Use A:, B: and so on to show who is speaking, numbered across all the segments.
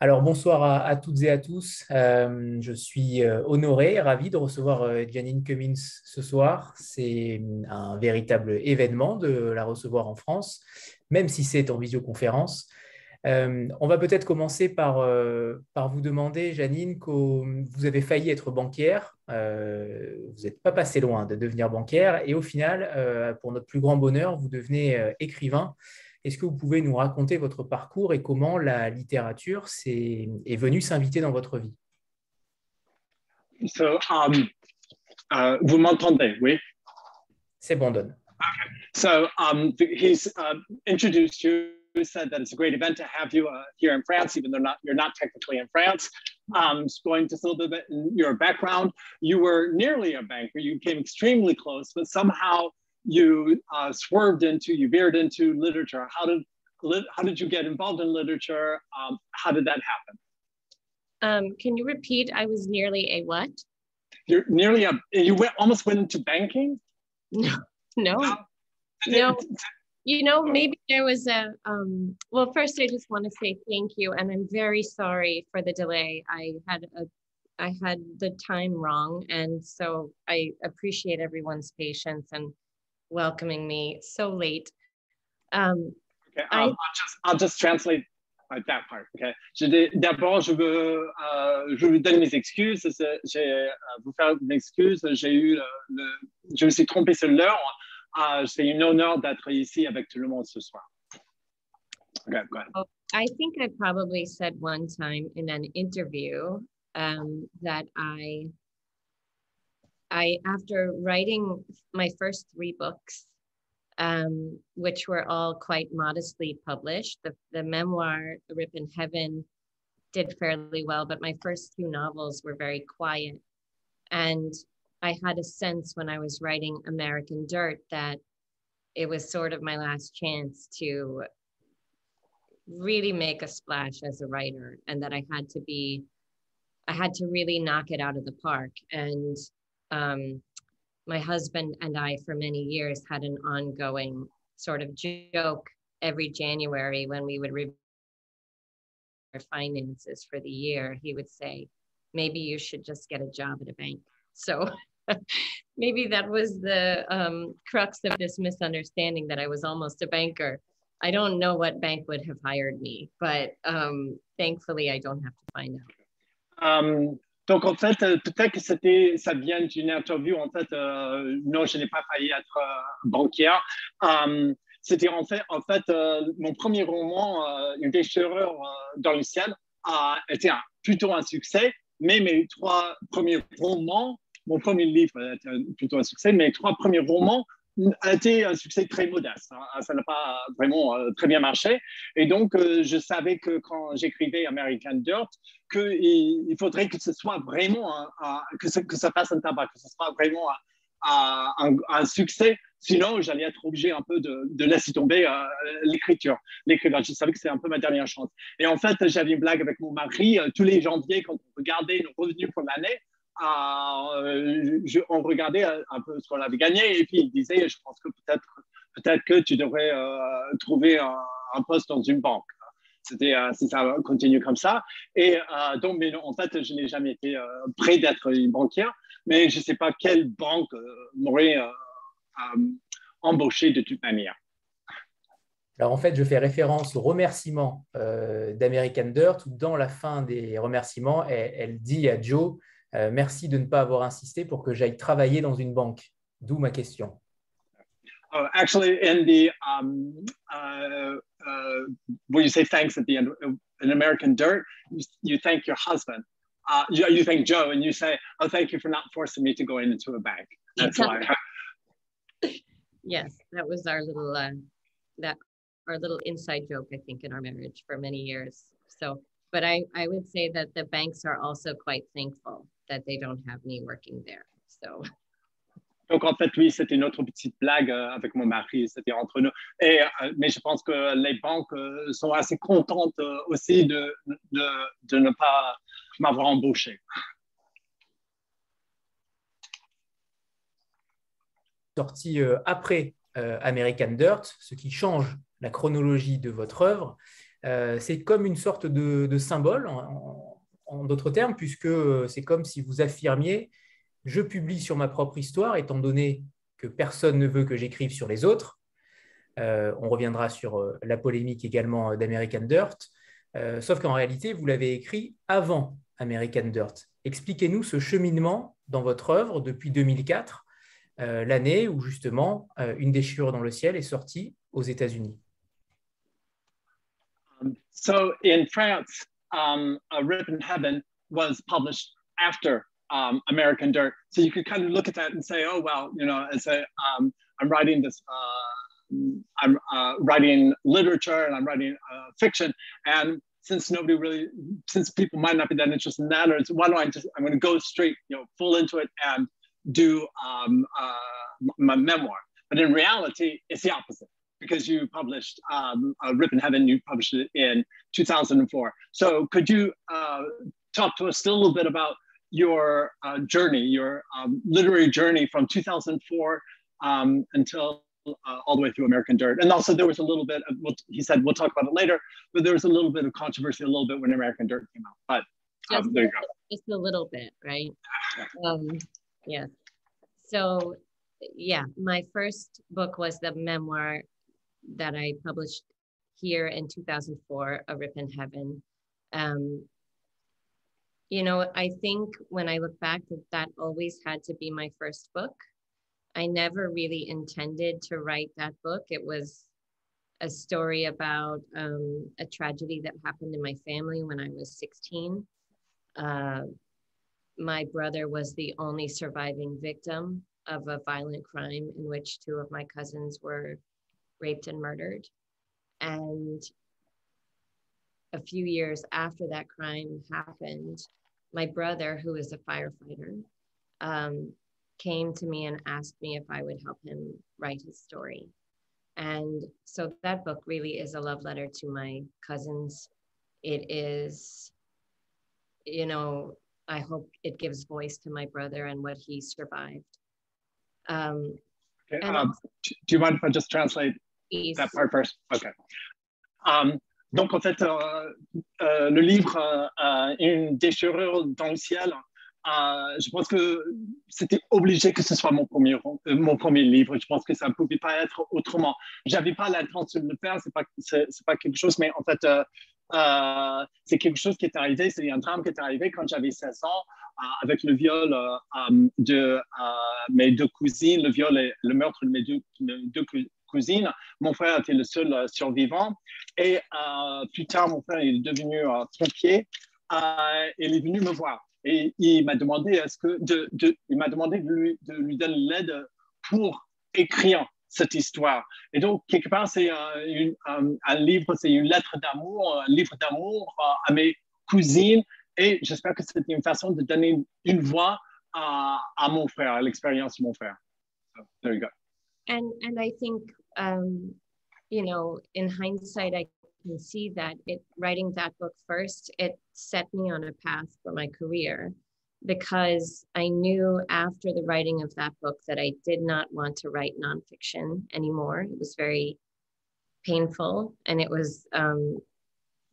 A: Alors bonsoir à, toutes et à tous. Euh, je suis euh, honoré, ravi de recevoir euh, Janine Cummins ce soir. C'est un véritable événement de la recevoir en France, même si c'est en visioconférence. on va peut-être commencer par, par vous demander, Janine, que vous avez failli être banquière. vous n'êtes pas passé loin de devenir banquière et au final, pour notre plus grand bonheur, vous devenez écrivain. Est-ce que vous pouvez nous raconter votre parcours et comment la littérature est, est venue s'inviter dans votre vie?
B: So, um, uh, Vous m'entendez, oui?
A: C'est bon, Don.
B: Okay. So um, he's uh, introduced you, said that it's a great event to have you uh, here in France, even though not, you're not technically in France. Um, going to a little bit in your background, you were nearly a banker. You came extremely close, but somehow you uh, swerved into, you veered into literature. How did how did you get involved in literature? Um, how did that happen?
C: Um, can you repeat? I was nearly a what?
B: You're nearly a. You went almost went into banking.
C: No, no, no. You know, maybe there was a. Um, well, first, I just want to say thank you, and I'm very sorry for the delay. I had a I had the time wrong. And so I appreciate everyone's patience and welcoming me so late. Um,
B: okay, I, will just, I'll just translate that part. Okay. D'abord, je veux, euh, je vous donne mes excuses. J'ai euh, vous faire une excuse. J'ai eu, le, le, je me suis trompé sur l'heure. Uh, C'est un honneur d'être ici avec tout le monde ce soir. Okay, go ahead.
C: Oh, I think I probably said one time in an interview um, that I I, after writing my first three books, um, which were all quite modestly published, the, the memoir, Rip in Heaven, did fairly well, but my first two novels were very quiet. And I had a sense when I was writing American Dirt that it was sort of my last chance to really make a splash as a writer and that I had to be I had to really knock it out of the park and um, my husband and I, for many years, had an ongoing sort of joke every January when we would review our finances for the year. He would say, maybe you should just get a job at a bank. So maybe that was the um, crux of this misunderstanding that I was almost a banker. I don't know what bank would have hired me, but um, thankfully I don't have to find out.
B: Um, Donc, en fait, euh, peut-être que c'était, ça vient d'une interview. En fait, euh, non, je n'ai pas failli être euh, banquière. c'était en fait, en fait mon premier roman, Une déchirure dans le ciel, a été plutôt un succès. Mais mes trois premiers romans, mon premier livre a été plutôt un succès, mes trois premiers romans a été un succès très modeste. Hein. Ça n'a pas vraiment euh, très bien marché. Et donc, euh, je savais que quand j'écrivais American Dirt, qu'il il faudrait que ce soit vraiment, un, que, ça fasse un tabac, que ce soit vraiment un, succès. Sinon, j'allais être obligé un peu de, laisser tomber euh, l'écriture. Je savais que c'était un peu ma dernière chance. Et en fait, j'avais une blague avec mon mari. tous les janvier, quand on regardait nos revenus pour l'année, euh, on regardait un peu ce qu'on avait gagné et puis il disait, je pense que peut-être peut-être que tu devrais euh, trouver un, poste dans une banque. C'était euh, ça continue comme ça. Et donc, mais en fait, je n'ai jamais été prêt d'être banquière, mais je ne sais pas quelle banque m'aurait embauché de toute manière.
A: Alors en fait, je fais référence au remerciement d'American Dirt dans la fin des remerciements, elle dit à Joe euh, merci de ne pas avoir insisté pour que j'aille travailler dans une banque. D'où ma question.
B: Uh, actually, in the um, uh, uh, when you say thanks at the end in American Dirt, you, you thank your husband. Uh, you, you, thank Joe, and you say, "Oh, thank you for not forcing me to go into a bank." That's why.
C: yes, that was our little uh, that our little inside joke, I think, in our marriage for many years. So, but I I would say that the banks are also quite thankful that they don't have me working there. So.
B: Donc en fait, oui, c'était notre petite blague euh, avec mon mari, c'était entre nous. Et, euh, mais je pense que les banques euh, sont assez contentes aussi de, de, de ne pas m'avoir embauché.
A: Sorti après American Dirt, ce qui change la chronologie de votre œuvre. c'est comme une sorte de, symbole, en d'autres termes, puisque c'est comme si vous affirmiez, je publie sur ma propre histoire, étant donné que personne ne veut que j'écrive sur les autres. on reviendra sur la polémique également d'American Dirt. sauf qu'en réalité, vous l'avez écrit avant American Dirt. Expliquez-nous ce cheminement dans votre œuvre depuis 2004, euh, l'année où justement euh, Une déchirure dans le ciel est sortie aux États-Unis.
B: So in France, um, A Rip in Heaven was published after um, American Dirt. So you could kind of look at that and say, oh, well, you know, as a, um, I'm writing this, uh, I'm uh, writing literature and I'm writing uh, fiction. And since nobody really, since people might not be that interested in that, or why don't I just, I'm going to go straight, you know, full into it and do um, uh, my memoir. But in reality, it's the opposite because you published um, uh, Rip in Heaven, you published it in 2004. So could you uh, talk to us still a little bit about your uh, journey, your um, literary journey from 2004 um, until uh, all the way through American Dirt. And also there was a little bit, of, he said, we'll talk about it later, but there was a little bit of controversy a little bit when American Dirt came out. But um, there you go.
C: Just a little bit, right? Um, yeah. So yeah, my first book was the memoir that I published here in 2004, A Rip in Heaven. Um, you know, I think when I look back, that that always had to be my first book. I never really intended to write that book. It was a story about um, a tragedy that happened in my family when I was 16. Uh, my brother was the only surviving victim of a violent crime in which two of my cousins were raped and murdered. And a few years after that crime happened, my brother, who is a firefighter, um, came to me and asked me if I would help him write his story. And so that book really is a love letter to my cousins. It is, you know, I hope it gives voice to my brother and what he survived. Um,
B: okay. Um, do you mind if I just translate that. Um, donc en fait, euh, euh, le livre euh, Une déchirure dans le ciel je pense que c'était obligé que ce soit mon premier, mon premier livre. Je pense que ça ne pouvait pas être autrement. J'avais pas l'intention de le faire. C'est pas, c'est, pas quelque chose, mais en fait, c'est quelque chose qui est arrivé. C'est un drame qui est arrivé quand j'avais 16 ans avec le viol de mes deux cousines, le viol et le meurtre de mes deux, deux cousines. Mon frère était le seul survivant. Et plus tard, mon frère est devenu pompier. et il est venu me voir. Et il m'a demandé, de, lui, donner l'aide pour écrire cette histoire. Et donc, quelque part, c'est un, livre, c'est une lettre d'amour, un livre d'amour à mes cousines. Et j'espère que c'est une façon de donner une voix à, à mon frère, à l'expérience de mon frère. So, there you go.
C: And, and I think, um, you know, in hindsight, I can see that it writing that book first, it set me on a path for my career because I knew after the writing of that book that I did not want to write nonfiction anymore. It was very painful and it was um,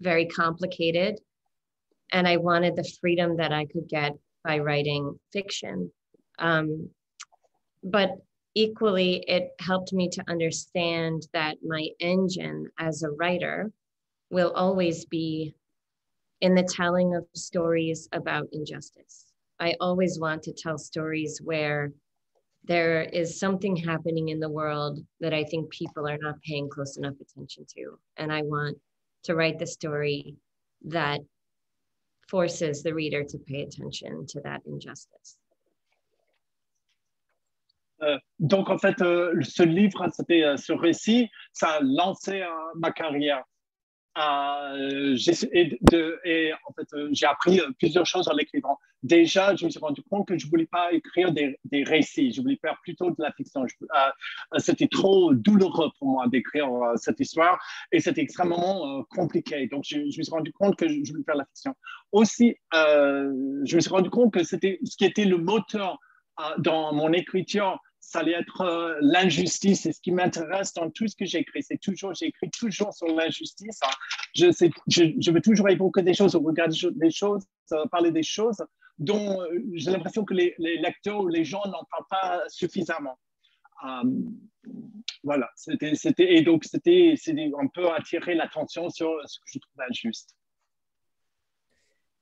C: very complicated. And I wanted the freedom that I could get by writing fiction. Um, but equally, it helped me to understand that my engine as a writer will always be in the telling of stories about injustice. I always want to tell stories where there is something happening in the world that I think people are not paying close enough attention to. And I want to write the story that forces the reader to pay attention to that injustice.
B: Euh, donc, en fait, euh, ce livre, c'était euh, ce récit, ça a lancé ma carrière. et en fait, j'ai appris plusieurs choses en l'écrivant. Déjà, je me suis rendu compte que je ne voulais pas écrire des, récits, je voulais faire plutôt de la fiction. c'était trop douloureux pour moi d'écrire cette histoire et c'était extrêmement compliqué. Donc, je, je, me suis rendu compte que je voulais faire de la fiction. Aussi, je me suis rendu compte que c'était ce qui était le moteur dans mon écriture, ça allait être euh, l'injustice. C'est ce qui m'intéresse dans tout ce que j'écris. C'est toujours, j'écris toujours sur l'injustice. Hein. Je, veux toujours évoquer des choses, regarder des choses, euh, parler des choses dont euh, j'ai l'impression que les, lecteurs ou les gens n'en parlent pas suffisamment. voilà, c'était, et donc c'était, on peut attirer l'attention sur ce que je trouve injuste.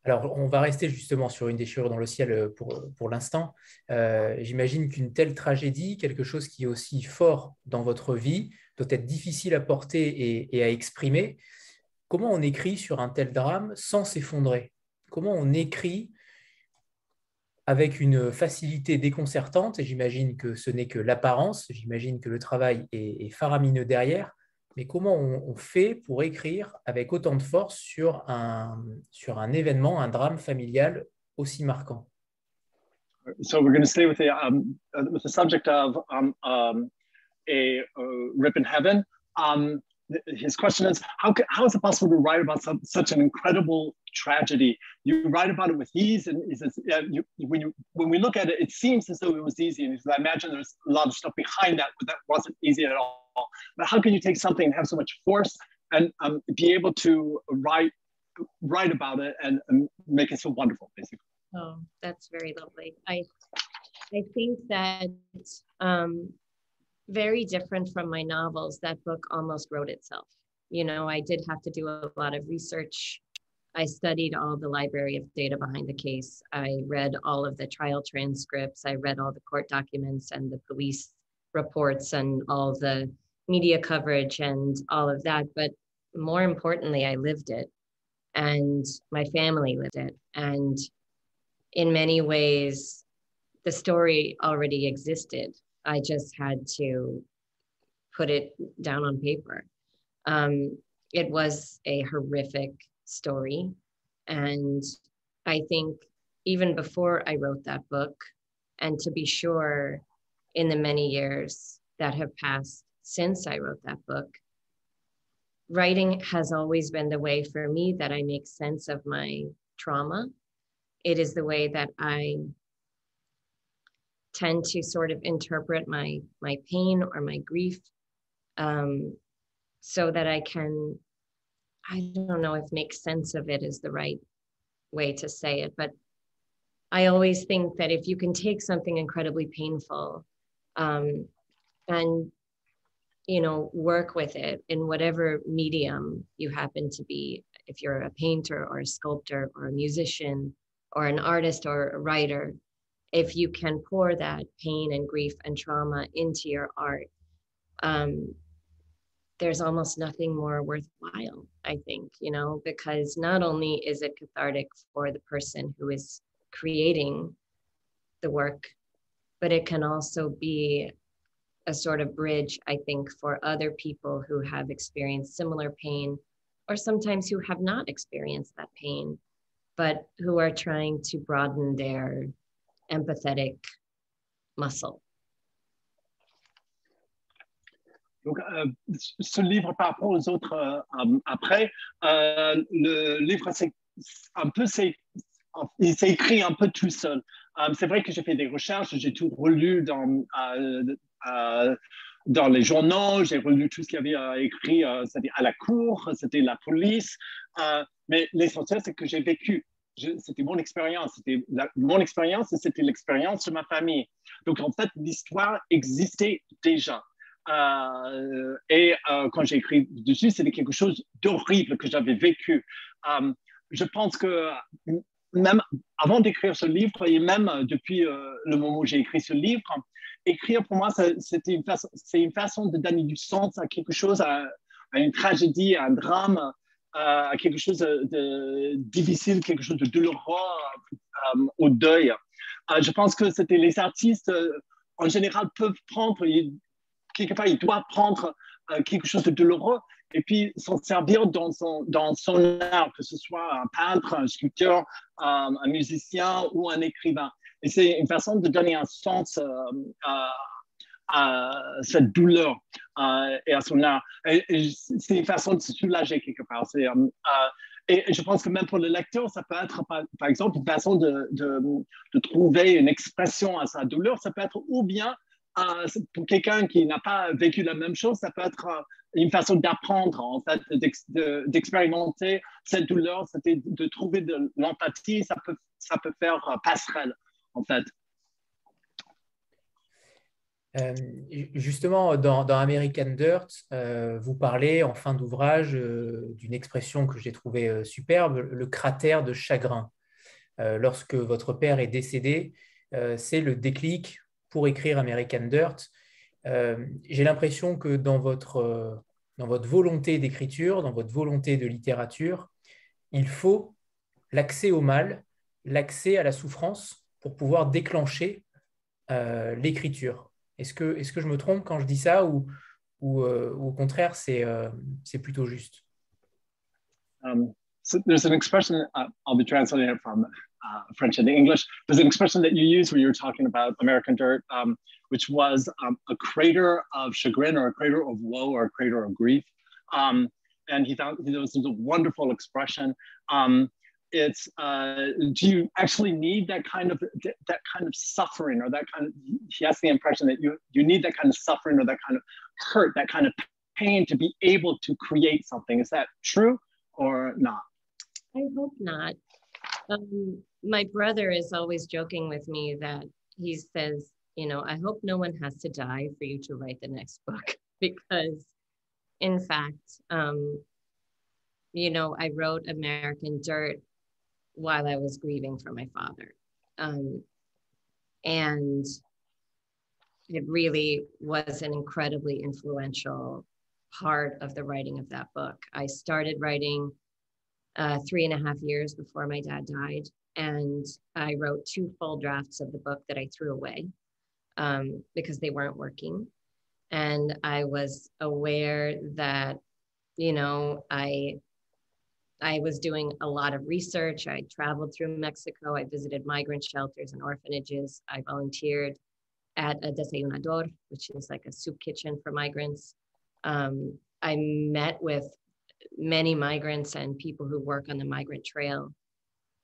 A: Alors, on va rester justement sur une déchirure dans le ciel euh, pour, l'instant. Euh, j'imagine qu'une telle tragédie, quelque chose qui est aussi fort dans votre vie, doit être difficile à porter et, à exprimer. Comment on écrit sur un tel drame sans s'effondrer? Comment on écrit avec une facilité déconcertante, et j'imagine que ce n'est que l'apparence, j'imagine que le travail est faramineux derrière, mais comment on, fait pour écrire avec autant de force sur un, sur un événement, un drame familial aussi marquant?
B: So we're going to stay with the, um, uh, with the subject of um, um, a uh, rip in heaven. Um, his question is how, can, how is it possible to write about some, such an incredible tragedy you write about it with ease and he says uh, you, when you when we look at it it seems as though it was easy and i imagine there's a lot of stuff behind that but that wasn't easy at all but how can you take something and have so much force and um, be able to write write about it and, and make it so wonderful, basically?
C: Oh, that's very lovely. I I think that um, very different from my novels. That book almost wrote itself. You know, I did have to do a lot of research. I studied all the library of data behind the case. I read all of the trial transcripts. I read all the court documents and the police reports and all the media coverage and all of that. But more importantly, I lived it and my family lived it. And in many ways, the story already existed. I just had to put it down on paper. Um, it was a horrific story. And I think even before I wrote that book, and to be sure, in the many years that have passed since I wrote that book, writing has always been the way for me that I make sense of my trauma. It is the way that I tend to sort of interpret my my pain or my grief um, so that I can I don't know if make sense of it is the right way to say it, but I always think that if you can take something incredibly painful um, and you know work with it in whatever medium you happen to be if you're a painter or a sculptor or a musician or an artist or a writer if you can pour that pain and grief and trauma into your art um, there's almost nothing more worthwhile i think you know because not only is it cathartic for the person who is creating the work but it can also be a sort of bridge, I think, for other people who have experienced similar pain or sometimes who have not experienced that pain, but who are trying to broaden their empathetic muscle.
B: Donc, euh, ce livre par rapport aux autres euh, après, euh, le livre, c'est un peu, c'est, il s'est écrit un peu tout seul. C'est vrai que j'ai fait des recherches, j'ai tout relu dans, dans les journaux, j'ai relu tout ce qu'il y avait écrit, c'était à la cour, c'était la police, mais l'essentiel, c'est que j'ai vécu. C'était mon expérience, c'était mon expérience et c'était l'expérience de ma famille. Donc en fait, l'histoire existait déjà. et quand j'ai écrit dessus, c'était quelque chose d'horrible que j'avais vécu. je pense que même avant d'écrire ce livre et même euh, depuis euh, le moment où j'ai écrit ce livre, écrire pour moi, c'était une façon, c'est une façon de donner du sens à quelque chose, à, une tragédie, à un drame, à quelque chose de, difficile, quelque chose de douloureux, euh, au deuil. je pense que c'était les artistes, en général, peuvent prendre, quelque part, ils doivent prendre quelque chose de douloureux et puis s'en servir dans son, dans son art, que ce soit un peintre, un sculpteur, un, musicien ou un écrivain. Et c'est une façon de donner un sens euh, à, cette douleur euh, et à son art. c'est une façon de se soulager quelque part. Euh, et je pense que même pour le lecteur, ça peut être, par, exemple, une façon de, trouver une expression à sa douleur. Ça peut être ou bien pour quelqu'un qui n'a pas vécu la même chose, ça peut être une façon d'apprendre, d'expérimenter cette douleur, de trouver de l'empathie, ça peut, ça peut faire passerelle, en fait.
A: Euh, justement, dans, American Dirt, euh, vous parlez en fin d'ouvrage euh, d'une expression que j'ai trouvée superbe, le cratère de chagrin. lorsque votre père est décédé, c'est le déclic pour écrire American Dirt. j'ai l'impression que dans votre, dans votre volonté d'écriture, dans votre volonté de littérature, il faut l'accès au mal, l'accès à la souffrance pour pouvoir déclencher l'écriture. Est-ce que, est que je me trompe quand je dis ça ou, ou, euh, au contraire, c'est euh, plutôt juste?
B: Um, so There's an expression, uh, I'll be translating it from uh, French into English. There's an expression that you use when you were talking about American Dirt, um, which was um, a crater of chagrin or a crater of woe or a crater of grief. Um, and he thought this was a wonderful expression. Um, it's uh, do you actually need that kind of that kind of suffering or that kind of he has the impression that you you need that kind of suffering or that kind of hurt that kind of pain to be able to create something. Is that true or not?
C: I hope not. Um, my brother is always joking with me that he says you know i hope no one has to die for you to write the next book. Because in fact um, you know i wrote american dirt while I was grieving for my father. Um, and it really was an incredibly influential part of the writing of that book. I started writing uh, three and a half years before my dad died, and I wrote two full drafts of the book that I threw away um, because they weren't working. And I was aware that, you know, I I was doing a lot of research. I traveled through Mexico. I visited migrant shelters and orphanages. I volunteered at a desayunador, which is like a soup kitchen for migrants. Um, I met with many migrants and people who work on the migrant trail.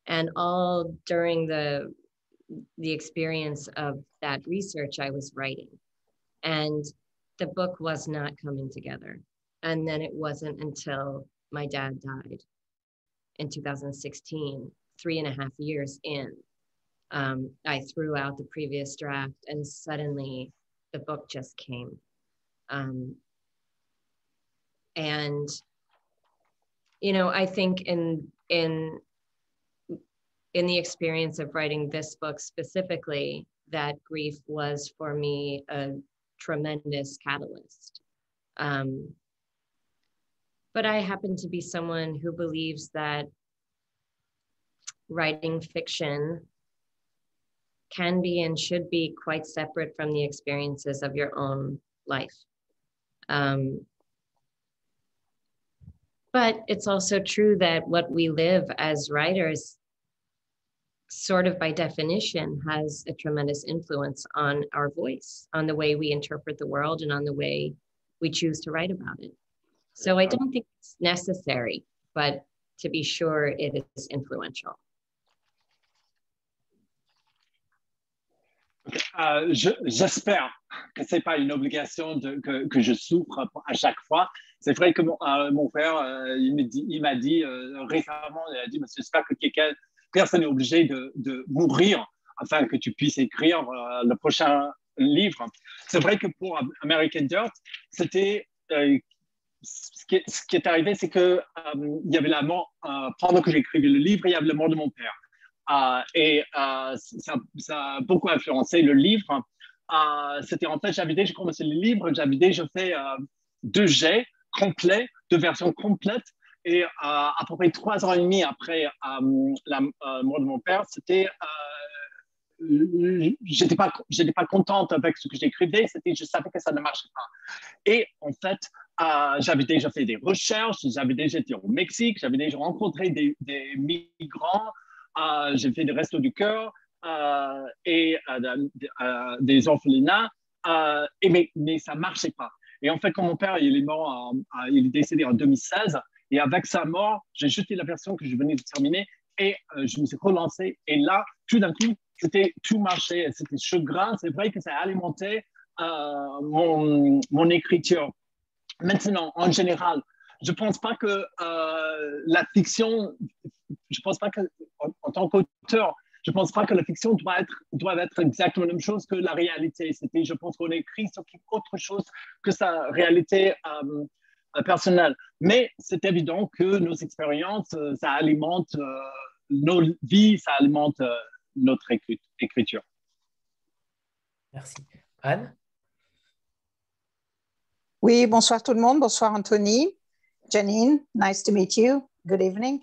C: And all during the the experience of that research, I was writing. And the book was not coming together. And then it wasn't until my dad died in 2016, three and a half years in, um, I threw out the previous draft and suddenly the book just came. Um, and, you know, I think in, in, in the experience of writing this book specifically, that grief was for me a tremendous catalyst. Um, but I happen to be someone who believes that writing fiction can be and should be quite separate from the experiences of your own life. Um, but it's also true that what we live as writers, sort of by definition, has a tremendous influence on our voice, on the way we interpret the world, and on the way we choose to write about it. So I don't think it's necessary, but to be sure, it is influential.
B: Euh, J'espère que ce n'est pas une obligation de, que, que, je souffre à chaque fois. C'est vrai que mon, euh, mon frère, euh, il m'a dit, euh, récemment, il a dit, j'espère que quelqu'un, personne n'est obligé de, de, mourir afin que tu puisses écrire euh, le prochain livre. C'est vrai que pour American Dirt, c'était ce qui, est, arrivé, c'est que euh, il y avait la mort, euh, pendant que j'écrivais le livre, il y avait la mort de mon père. Euh, et ça, a beaucoup influencé le livre. C'était en fait, j'avais déjà commencé le livre, j'avais déjà fait deux jets complets, deux versions complètes. Et à peu près trois ans et demi après la mort de mon père, c'était j'étais pas j'étais pas contente avec ce que j'écrivais c'était je savais que ça ne marchait pas et en fait euh, j'avais déjà fait des recherches, j'avais déjà été au Mexique, j'avais déjà rencontré des, migrants, euh, j'ai fait des restos du cœur euh, et des orphelinats, et mais, mais ça marchait pas. Et en fait, quand mon père il est mort, il est décédé en 2016, et avec sa mort, j'ai jeté la version que je venais de terminer et je me suis relancé. Et là, tout d'un coup, c'était tout marché, c'était chagrin. C'est vrai que ça a alimenté mon, mon écriture. Maintenant, en général, je ne pense pas que la fiction, je pense pas en, tant qu'auteur, je ne pense pas que la fiction doit être, doit être exactement la même chose que la réalité. C'était, je pense qu'on écrit sur autre chose que sa réalité personnelle. Mais c'est évident que nos expériences, ça alimente nos vies, ça alimente notre écriture.
A: Merci. Anne
D: Oui, bonsoir tout le monde. Bonsoir Anthony. Jeanine, nice to meet you. Good evening.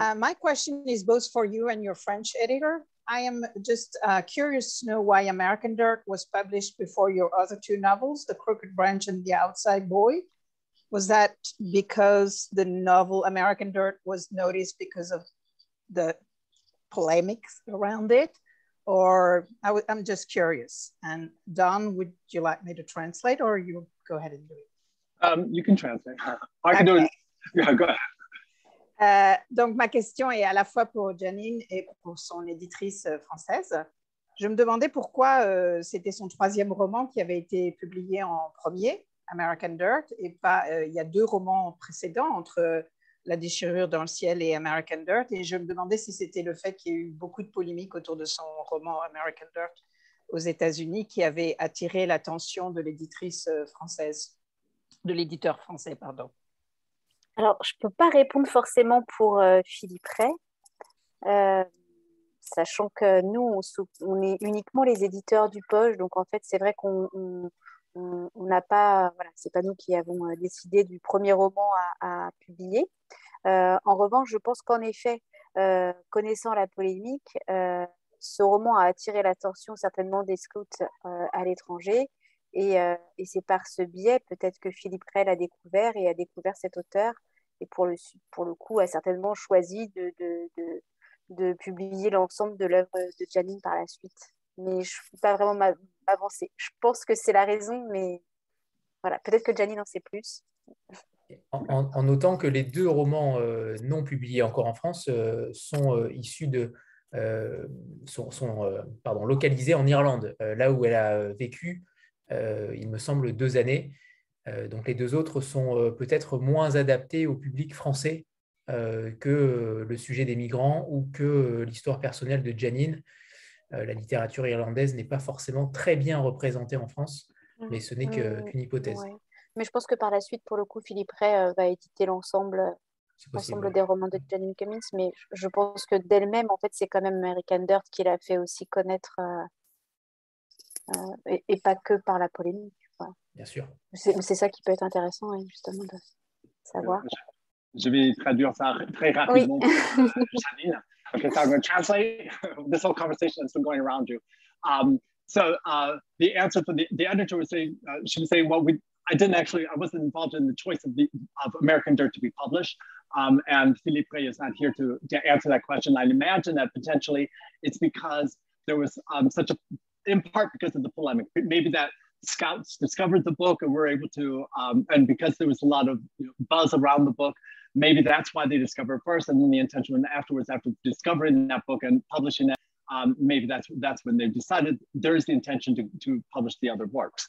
D: Uh, my question is both for you and your French editor. I am just uh, curious to know why American Dirt was published before your other two novels, The Crooked Branch and The Outside Boy. Was that because the novel American Dirt was noticed because of the polemics around it? Or i w- I'm just curious. And Don, would you like me to translate or you go ahead and do it?
B: Um, you can translate. I can okay. do it. Yeah, go ahead.
D: Euh, donc, ma question est à la fois pour Janine et pour son éditrice euh, française. Je me demandais pourquoi euh, c'était son troisième roman qui avait été publié en premier, American Dirt, et pas, euh, il y a deux romans précédents entre La déchirure dans le ciel et American Dirt. Et je me demandais si c'était le fait qu'il y ait eu beaucoup de polémiques autour de son roman American Dirt aux États-Unis qui avait attiré l'attention de l'éditrice euh, française, de l'éditeur français, pardon.
E: Alors, je ne peux pas répondre forcément pour euh, Philippe Ray, euh, sachant que nous, on, est uniquement les éditeurs du poche. Donc, en fait, c'est vrai qu'on n'a pas, voilà, c'est pas nous qui avons euh, décidé du premier roman à, publier. en revanche, je pense qu'en effet, connaissant la polémique, ce roman a attiré l'attention certainement des scouts à l'étranger euh, et, c'est par ce biais peut-être que Philippe Rey a découvert et a découvert cet auteur et pour le, coup a certainement choisi de publier l'ensemble de l'œuvre de Janine par la suite. Mais je ne peux pas vraiment m'avancer. Je pense que c'est la raison, mais voilà, peut-être que Janine en sait plus.
A: En, notant que les deux romans euh, non publiés encore en France euh, sont issus de, sont, localisés en Irlande, là où elle a vécu euh, il me semble, deux années. Euh, donc les deux autres sont euh, peut-être moins adaptés au public français que le sujet des migrants ou que l'histoire personnelle de Janine. La littérature irlandaise n'est pas forcément très bien représentée en France, mmh. mais ce n'est mmh. qu'une hypothèse.
E: Mais je pense que par la suite, pour le coup, Philippe Ray va éditer l'ensemble l'ensemble des romans de Janine Cummins, mais je pense que d'elle-même, en fait, c'est quand même American Dirt qui l'a fait aussi connaître euh, et, pas que par la polémique.
A: Bien sûr.
E: C'est ça qui peut être intéressant, justement, de savoir.
B: Je vais traduire ça très rapidement. Oui. okay, so I'm going to translate. this whole conversation is still going around you. Um, so uh, the answer for the, the editor was saying, uh, she was saying, well, we, I didn't actually, I wasn't involved in the choice of, the, of American Dirt to be published. Um, and Philippe is not here to, to answer that question. I imagine that potentially it's because there was um, such a in part because of the polemic. Maybe that scouts discovered the book and were able to, um, and because there was a lot of you know, buzz around the book, maybe that's why they discovered first, and then the intention and afterwards, after discovering that book and publishing it, um, maybe that's that's when they decided there is the intention to, to publish the other works.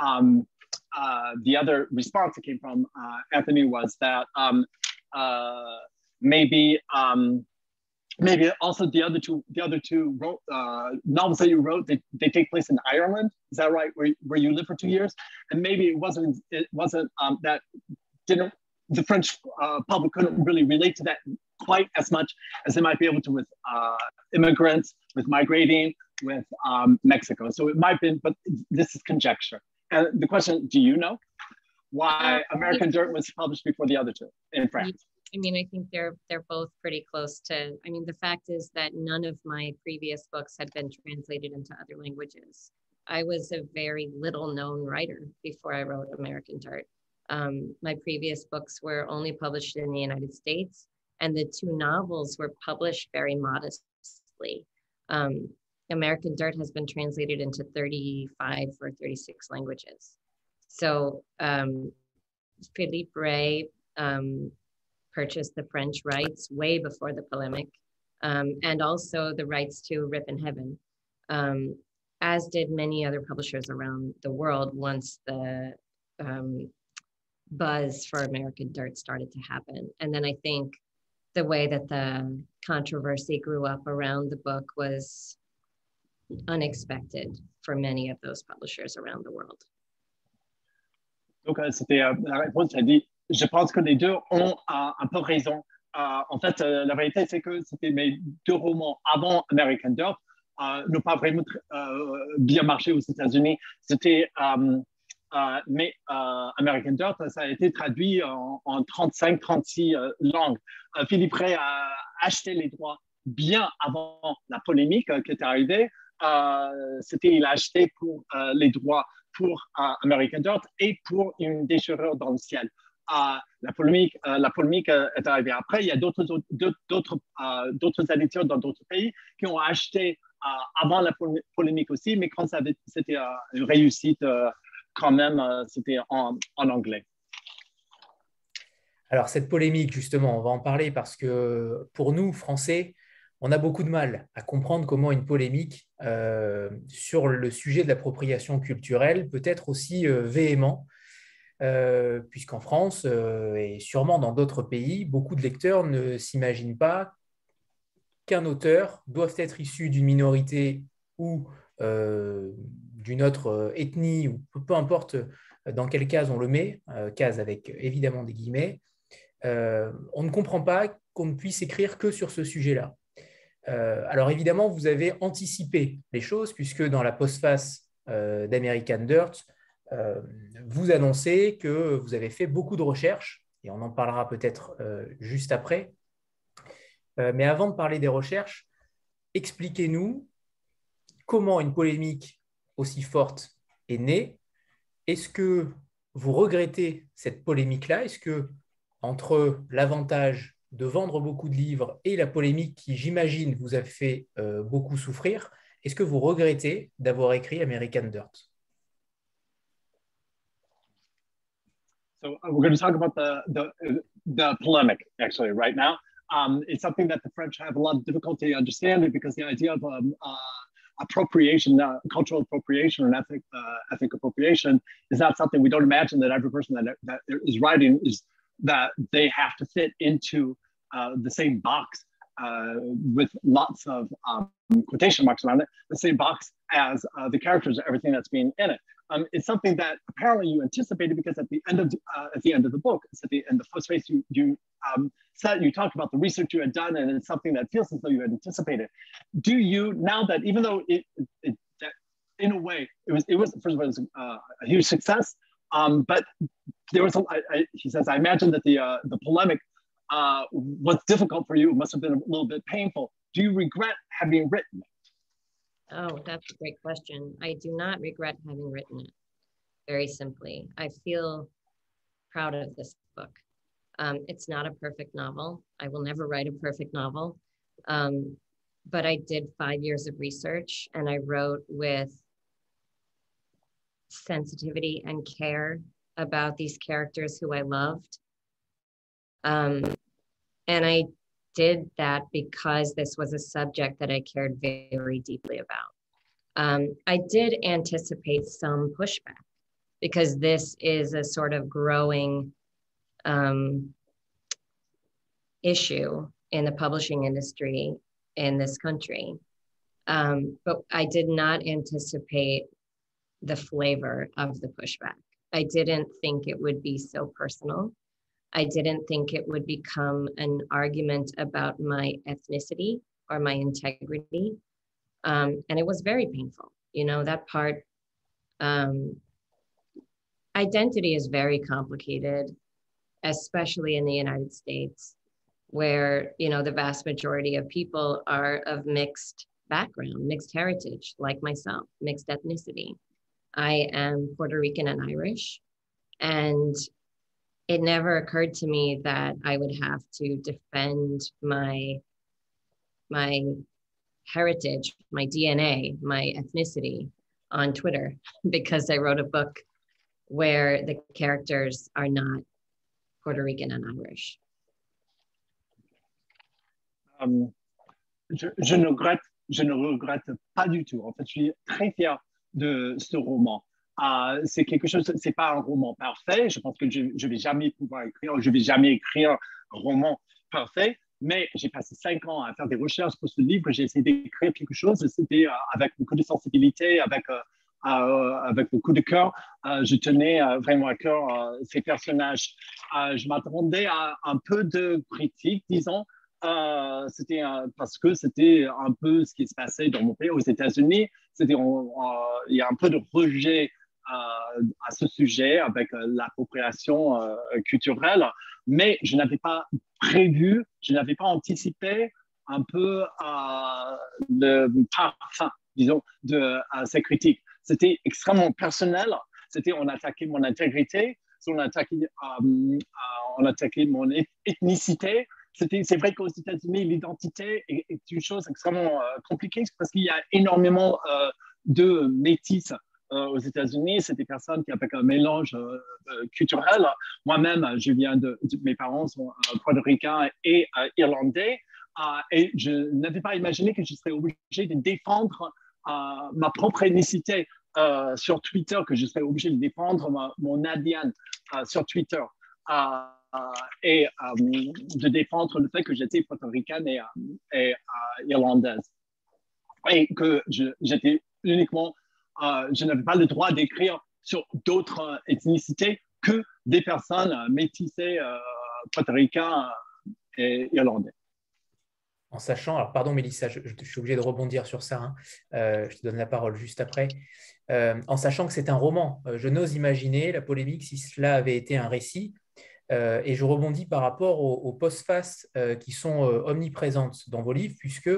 B: Um, uh, the other response that came from uh, Anthony was that um, uh, maybe um, maybe also the other two the other two wrote, uh, novels that you wrote they, they take place in Ireland. Is that right? Where, where you lived for two years? And maybe it wasn't it wasn't um, that didn't the French uh, public couldn't really relate to that quite as much as they might be able to with uh, immigrants with migrating with um, Mexico. So it might be but this is conjecture. And the question do you know why uh, American Dirt was published before the other two in France
C: I mean, I think they're they're both pretty close to. I mean, the fact is that none of my previous books had been translated into other languages. I was a very little known writer before I wrote American Dirt. Um, my previous books were only published in the United States, and the two novels were published very modestly. Um, American Dirt has been translated into 35 or 36 languages. So um, Philippe Rey um, purchased the French rights way before the polemic, um, and also the rights to Rip in Heaven. Um, as did many other publishers around the world once the um, buzz for American Dirt started to happen. And then I think the way that the controversy grew up around the book was unexpected for many of those publishers around the world.
B: Donc, euh, c'était euh, la réponse. Elle dit Je pense que les deux ont euh, un peu raison. Euh, en fait, euh, la vérité, c'est que c'était mes deux romans avant American Dirt euh, n'ont pas vraiment bien marché aux États-Unis. C'était mais American Dirt, ça a été traduit en, 35-36 euh, langues. Philippe Ray a acheté les droits bien avant la polémique qui est arrivée. C'était, il a acheté pour les droits pour American Dirt et pour une déchirure dans le ciel. La polémique, la polémique est arrivée après. Il y a d'autres, d'autres, d'autres éditeurs dans d'autres pays qui ont acheté avant la polémique aussi, mais quand c'était une réussite quand même, euh, c'était en, anglais.
A: Alors, cette polémique, justement, on va en parler parce que pour nous, Français, on a beaucoup de mal à comprendre comment une polémique euh, sur le sujet de l'appropriation culturelle peut être aussi euh, véhément, puisqu'en France et sûrement dans d'autres pays, beaucoup de lecteurs ne s'imaginent pas qu'un auteur doit être issu d'une minorité ou d'une autre euh, ethnie, ou peu importe euh, dans quelle case on le met, euh, case avec évidemment des guillemets, on ne comprend pas qu'on ne puisse écrire que sur ce sujet-là. alors évidemment, vous avez anticipé les choses, puisque dans la postface d'American Dirt, vous annoncez que vous avez fait beaucoup de recherches, et on en parlera peut-être juste après. mais avant de parler des recherches, expliquez-nous comment une polémique aussi forte est née. Est-ce que vous regrettez cette polémique-là? Est-ce que entre l'avantage de vendre beaucoup de livres et la polémique qui, j'imagine, vous a fait euh, beaucoup souffrir, est-ce que vous regrettez d'avoir écrit American Dirt?
B: So uh, we're going to talk about the, the, the polemic actually right now. Um, it's something that the French have a lot of difficulty understanding because the idea of um, uh, appropriation, uh, cultural appropriation, or ethnic uh, ethnic appropriation is not something we don't imagine that every person that, that is writing is that they have to fit into uh, the same box uh, with lots of um, quotation marks around it, the same box as the characters, everything that's being in it. Um, it's something that apparently you anticipated because at the end of uh, at the end of the book, it's at the end the space you you um, said you talked about the research you had done, and it's something that feels as though you had anticipated. Do you now that even though it, it, it that in a way it was it was first of all it was uh, a huge success, um, but there was a, I, I, he says I imagine that the uh, the polemic uh, was difficult for you. It must have been a little bit painful. Do you regret having written it?
C: Oh, that's a great question. I do not regret having written it. Very simply, I feel proud of this book. Um, it's not a perfect novel. I will never write a perfect novel. Um, but I did five years of research and I wrote with sensitivity and care about these characters who I loved. Um, and I did that because this was a subject that I cared very deeply about. Um, I did anticipate some pushback because this is a sort of growing um, issue in the publishing industry in this country. Um, but I did not anticipate the flavor of the pushback. I didn't think it would be so personal. I didn't think it would become an argument about my ethnicity or my integrity. Um, and it was very painful. You know, that part, um, identity is very complicated, especially in the United States, where, you know, the vast majority of people are of mixed background, mixed heritage, like myself, mixed ethnicity. I am Puerto Rican and Irish. And it never occurred to me that I would have to defend my my heritage, my DNA, my ethnicity on Twitter because I wrote a book where the characters are not Puerto Rican and Irish.
B: Um, je, je, ne regrette, je ne regrette pas du tout. En fait, je suis très fier de ce roman. Euh, c'est quelque chose, c'est pas un roman parfait. Je pense que je, je vais jamais pouvoir écrire, je vais jamais écrire un roman parfait. Mais j'ai passé cinq ans à faire des recherches pour ce livre. J'ai essayé d'écrire quelque chose. C'était euh, avec beaucoup de sensibilité, avec euh, avec beaucoup de cœur. je tenais vraiment à cœur ces personnages. je m'attendais à un peu de critique, disons, euh, c'était parce que c'était un peu ce qui se passait dans mon pays aux États-Unis. C'était il y a un peu de rejet euh, à ce sujet avec euh, l'appropriation culturelle, mais je n'avais pas prévu, je n'avais pas anticipé un peu le parfum, disons, de ces critiques. C'était extrêmement personnel. C'était on attaquait mon intégrité, on attaquait, on attaquait mon ethnicité c'est vrai qu'aux États-Unis, l'identité est, une chose extrêmement euh, compliquée parce qu'il y a énormément euh, de métis euh, aux États-Unis. C'est des personnes qui avec un mélange culturel. Moi-même, je viens de, mes parents sont portoricains et irlandais. et je n'avais pas imaginé que je serais obligé de défendre ma propre ethnicité sur Twitter, que je serais obligé de défendre mon ADN sur Twitter. Euh, et euh, de défendre le fait que j'étais portoricaine et, euh, et irlandaise. Et que j'étais uniquement, je n'avais pas le droit d'écrire sur d'autres ethnicités que des personnes métissées portoricaines et irlandais.
A: En sachant, alors pardon Mélissa, je, suis obligé de rebondir sur ça, hein. je te donne la parole juste après, en sachant que c'est un roman, je n'ose imaginer la polémique si cela avait été un récit, euh, et je rebondis par rapport aux, post-faces euh, qui sont euh, omniprésentes dans vos livres, puisque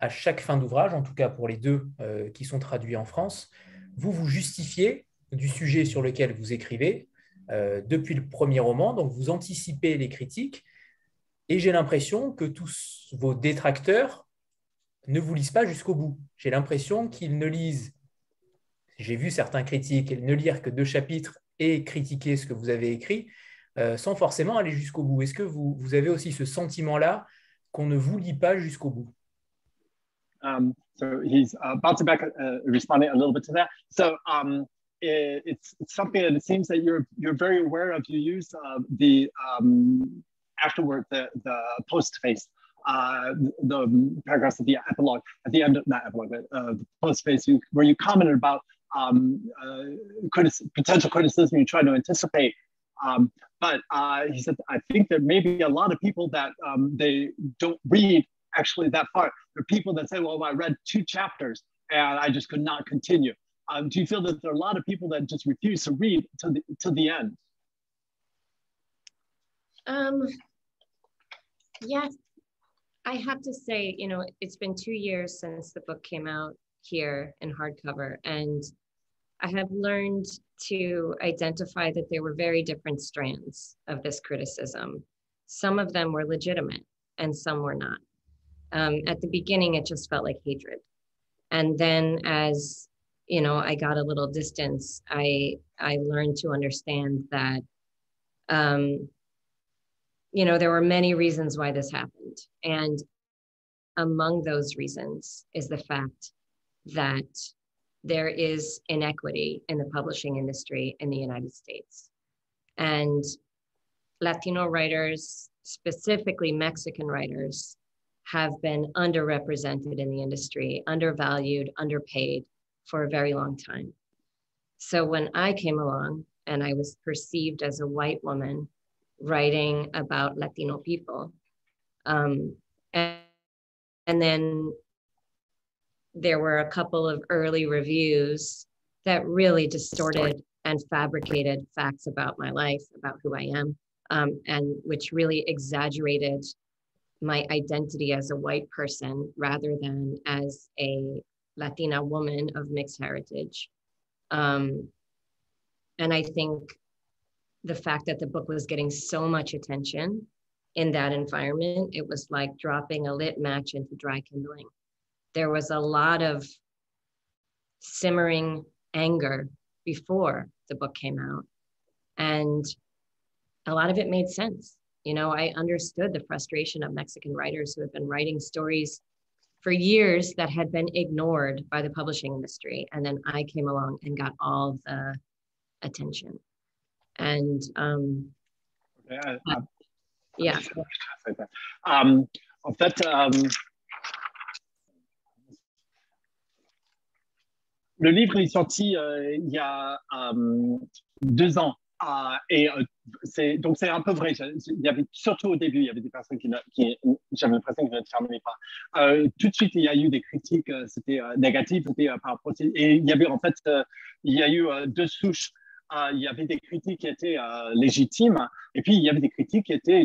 A: à chaque fin d'ouvrage, en tout cas pour les deux qui sont traduits en France, vous vous justifiez du sujet sur lequel vous écrivez depuis le premier roman, donc vous anticipez les critiques, et j'ai l'impression que tous vos détracteurs ne vous lisent pas jusqu'au bout. J'ai l'impression qu'ils ne lisent, j'ai vu certains critiques, ne lire que deux chapitres et critiquer ce que vous avez écrit, euh, sans forcément aller jusqu'au bout. Est-ce que vous, avez aussi ce sentiment-là qu'on ne vous lit pas jusqu'au bout?
B: Um, So he's uh, bouncing back, uh, responding a little bit to that. So um, it, it's, it's, something that it seems that you're you're very aware of. You use uh, the um, afterward the the post face. Uh, the paragraphs at the epilogue, at the end of that epilogue, but uh, the post face, where you commented about um, uh, potential criticism, you try to anticipate um, but uh, he said, I think there may be a lot of people that um, they don't read actually that far. There are people that say, well, I read two chapters and I just could not continue. Um, do you feel that there are a lot of people that just refuse to read to the, to the end?
C: Um, yes, I have to say, you know, it's been two years since the book came out here in hardcover, and I have learned to identify that there were very different strands of this criticism. Some of them were legitimate and some were not. Um, at the beginning, it just felt like hatred. And then as you know, I got a little distance, I I learned to understand that um, you know, there were many reasons why this happened. And among those reasons is the fact that there is inequity in the publishing industry in the United States. And Latino writers, specifically Mexican writers, have been underrepresented in the industry, undervalued, underpaid for a very long time. So when I came along and I was perceived as a white woman writing about Latino people, um, and, and then there were a couple of early reviews that really distorted and fabricated facts about my life, about who I am, um, and which really exaggerated my identity as a white person rather than as a Latina woman of mixed heritage. Um, and I think the fact that the book was getting so much attention in that environment, it was like dropping a lit match into dry kindling there was a lot of simmering anger before the book came out. And a lot of it made sense. You know, I understood the frustration of Mexican writers who have been writing stories for years that had been ignored by the publishing industry. And then I came along and got all the attention. And um,
B: uh,
C: yeah.
B: Um, en fait, um, le livre est sorti euh, il y a um, deux ans. Uh, et euh, donc c'est un peu vrai. Il y avait surtout au début, il y avait des personnes qui, qui j'avais l'impression qu'ils ne fermaient pas. Euh, tout de suite, il y a eu des critiques, euh, c'était euh, négatif, par rapport et il y avait en fait, il y a eu deux souches. il y avait des critiques qui étaient légitimes, et puis il y avait des critiques qui étaient,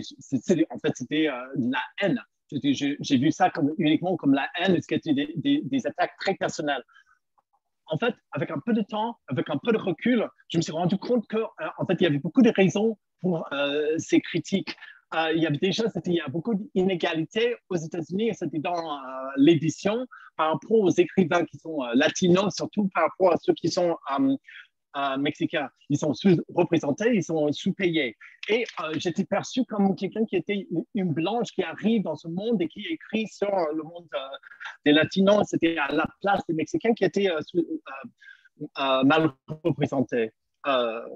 B: en fait, c'était la haine. J'ai vu ça uniquement comme la haine, ce qui était des, des, des attaques très personnelles en fait, avec un peu de temps, avec un peu de recul, je me suis rendu compte que, euh, en fait, il y avait beaucoup de raisons pour euh, ces critiques. Euh, il y avait déjà, il y a beaucoup d'inégalités aux États-Unis, c'était dans l'édition par rapport aux écrivains qui sont latinos, surtout par rapport à ceux qui sont mexicains. Ils sont sous-représentés, ils sont sous-payés. Et euh, j'étais perçu comme quelqu'un qui était une blanche qui arrive dans ce monde et qui écrit sur le monde euh, des latinos. C'était à la place des Mexicains qui étaient euh, mal représentés.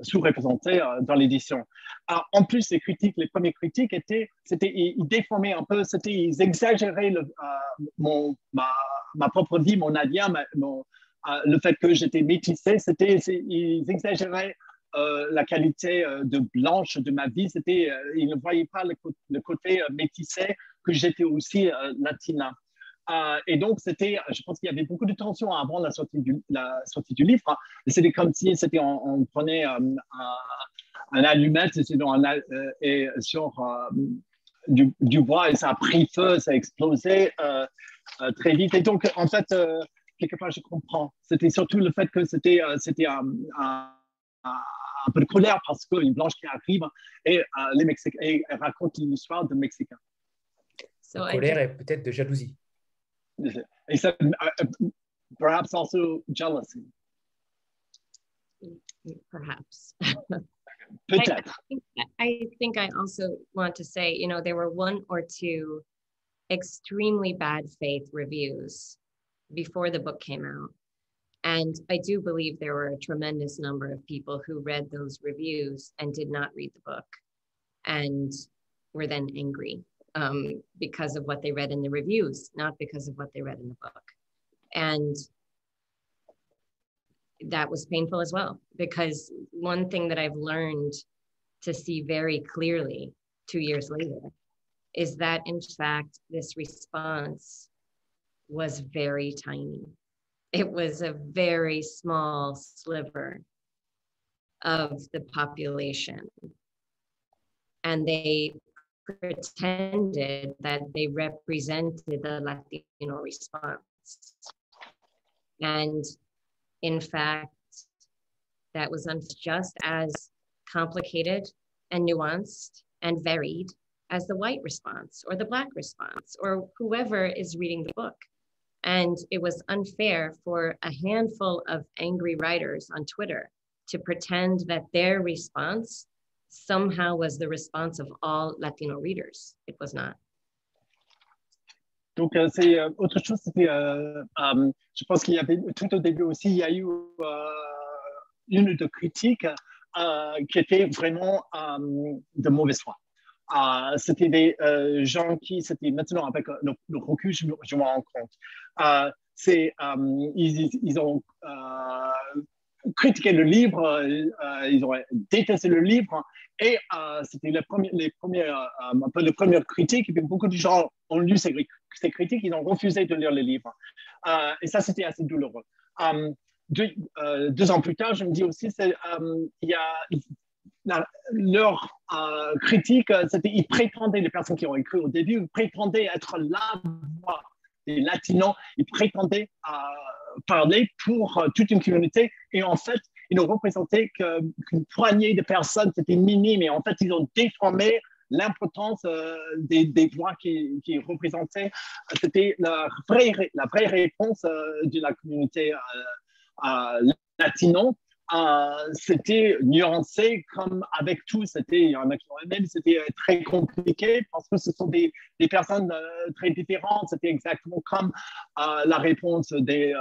B: sous-représentés dans l'édition. En plus, les critiques, les premières critiques étaient, c'était, ils, déformaient un peu, c'était, ils exagéraient mon, ma, ma, propre vie, mon ADN, mon, le fait que j'étais métissé, c'était, ils exagéraient euh, la qualité euh, de blanche de ma vie, c'était, euh, ils ne voyaient pas le, côté métissé que j'étais aussi latina. et donc, c'était, je pense qu'il y avait beaucoup de tension avant la sortie du, livre. Hein. C'était comme si on, prenait un, un, allumette et sur du, du, bois et ça a pris feu, ça a explosé très vite. Et donc, en fait, quelque part, je comprends. C'était surtout le fait que c'était euh, c'était un, un, un, peu de colère parce qu'une blanche qui arrive et, euh, les Mexicains, et raconte une histoire de Mexicains.
A: So colère et peut-être de jalousie.
B: Et ça, uh, perhaps also jealousy.
C: Perhaps.
B: Peut-être.
C: I, I think I also want to say, you know, there were one or two extremely bad faith reviews before the book came out. And I do believe there were a tremendous number of people who read those reviews and did not read the book and were then angry um, because of what they read in the reviews, not because of what they read in the book. And that was painful as well, because one thing that I've learned to see very clearly two years later is that, in fact, this response was very tiny. It was a very small sliver of the population. And they pretended that they represented the Latino response. And in fact, that was just as complicated and nuanced and varied as the white response or the black response or whoever is reading the book. And it was unfair for a handful of angry writers on Twitter to pretend that their response somehow was the response of all Latino readers. It was not.
B: Donc, euh, c'est euh, autre chose, c'était, euh, euh, je pense qu'il y avait tout au début aussi, il y a eu euh, une de critiques euh, qui était vraiment euh, de mauvaise foi. Uh, c'était des euh, gens qui, c'était maintenant avec le, recul, je, me rends compte. Uh, c'est, um, ils, ont critiqué le livre, ils ont détesté le livre, et c'était les premiers, les premières, peu les premières critiques, et beaucoup de gens ont lu ces, critiques, ils ont refusé de lire le livre. et ça, c'était assez douloureux. Deux, ans plus tard, je me dis aussi, il y a leur euh, critique, euh, c'était ils prétendaient, les personnes qui ont écrit au début, ils prétendaient être la voix des latinos, ils prétendaient euh, parler pour toute une communauté. Et en fait, ils n'ont représenté qu'une poignée de personnes, c'était minime. Et en fait, ils ont déformé l'importance des, voix qui, représentaient. C'était la vraie, réponse de la communauté latino euh, c'était nuancé comme avec tout. C'était, il y en a qui ont c'était très compliqué parce que ce sont des, personnes euh, très différentes. C'était exactement comme euh, la réponse des,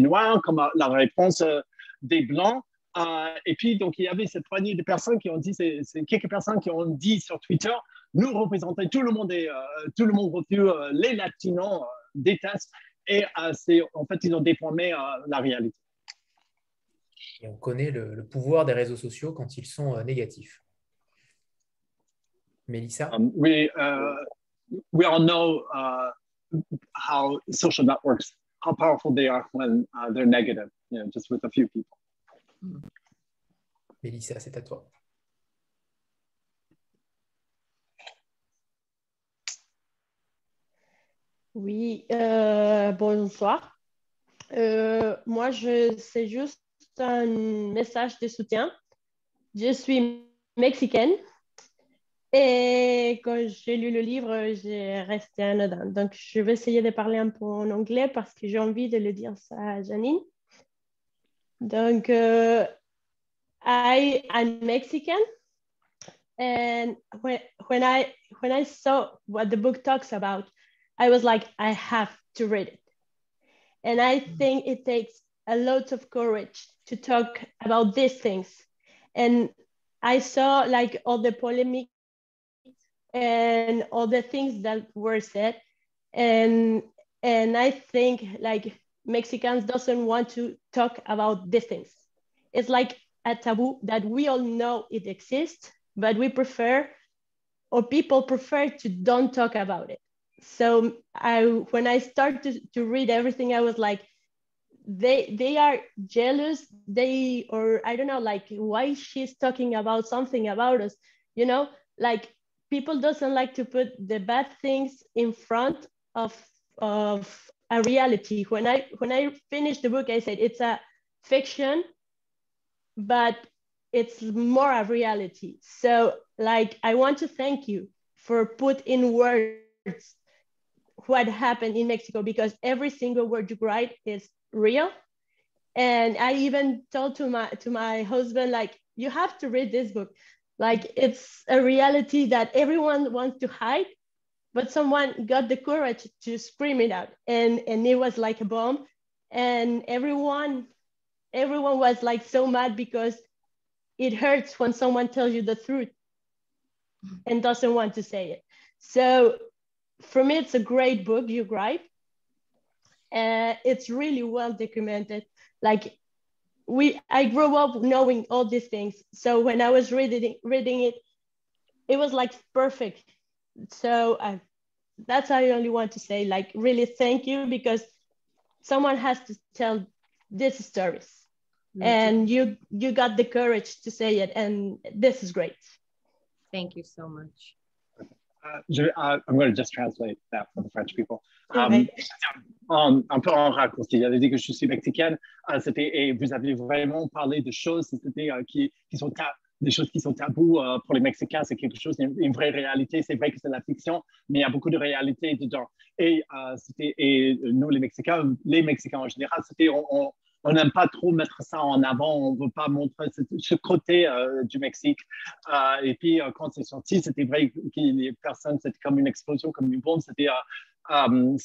B: Noirs, comme la réponse des Blancs. et puis, donc, il y avait cette poignée de personnes qui ont dit, c'est quelques personnes qui ont dit sur Twitter, nous représentons tout le monde, et, tout le monde refuse, les Latinos détestent. Et en fait, ils ont déformé la réalité.
A: Et on connaît le, pouvoir des réseaux sociaux quand ils sont euh, négatifs. Mélissa
B: um, we, uh, we all know uh, how social networks, how powerful they are when uh, they're negative, you know, just with a few people.
A: Mélissa, c'est à toi.
F: Oui, euh, bonsoir. Euh, moi, je sais juste un message de soutien. Je suis mexicaine et quand j'ai lu le livre, j'ai resté anodin. Donc, je vais essayer de parler un peu en anglais parce que j'ai envie de le dire à Janine. Donc, uh, I am Mexican, and when when I when I saw what the book talks about, I was like, I have to read it, and I think it takes a lot of courage to talk about these things. And I saw like all the polemic and all the things that were said. And and I think like Mexicans doesn't want to talk about these things. It's like a taboo that we all know it exists, but we prefer or people prefer to don't talk about it. So I when I started to read everything, I was like, they they are jealous. They or i don't know like why she's talking about something about us you know? Like people doesn't like to put the bad things in front of of a reality. When i when i finished the book i said it's a fiction but it's more a reality. So like i want to thank you for put in words what happened in mexico because every single word you write is real. And i even told to my to my husband like you have to read this book. Like it's a reality that everyone wants to hide but someone got the courage to scream it out. And and it was like a bomb. And everyone everyone was like so mad because it hurts when someone tells you the truth and doesn't want to say it. So for me it's a great book you write uh, it's really well documented. Like we, I grew up knowing all these things. So when I was reading reading it, it was like perfect. So I, that's I only want to say. Like really, thank you because someone has to tell these stories, and you you got the courage to say it, and this is great.
C: Thank you so much.
B: Uh, je, I'm going to just translate that for the French people. Um, en, un peu en raccourci, il avait dit que je suis mexicaine. Uh, et vous avez vraiment parlé de choses c'était, uh, qui, qui, sont des choses qui sont tabous uh, pour les Mexicains. C'est quelque chose, une, une vraie réalité. C'est vrai que c'est la fiction, mais il y a beaucoup de réalité dedans. Et, et nous, les Mexicains, les Mexicains en général, c'était on, on on n'aime pas trop mettre ça en avant, on ne veut pas montrer ce, côté euh, du Mexique. Euh, et puis, euh, quand c'est sorti, c'était vrai que les personnes, c'était comme une explosion, comme une bombe. C'était,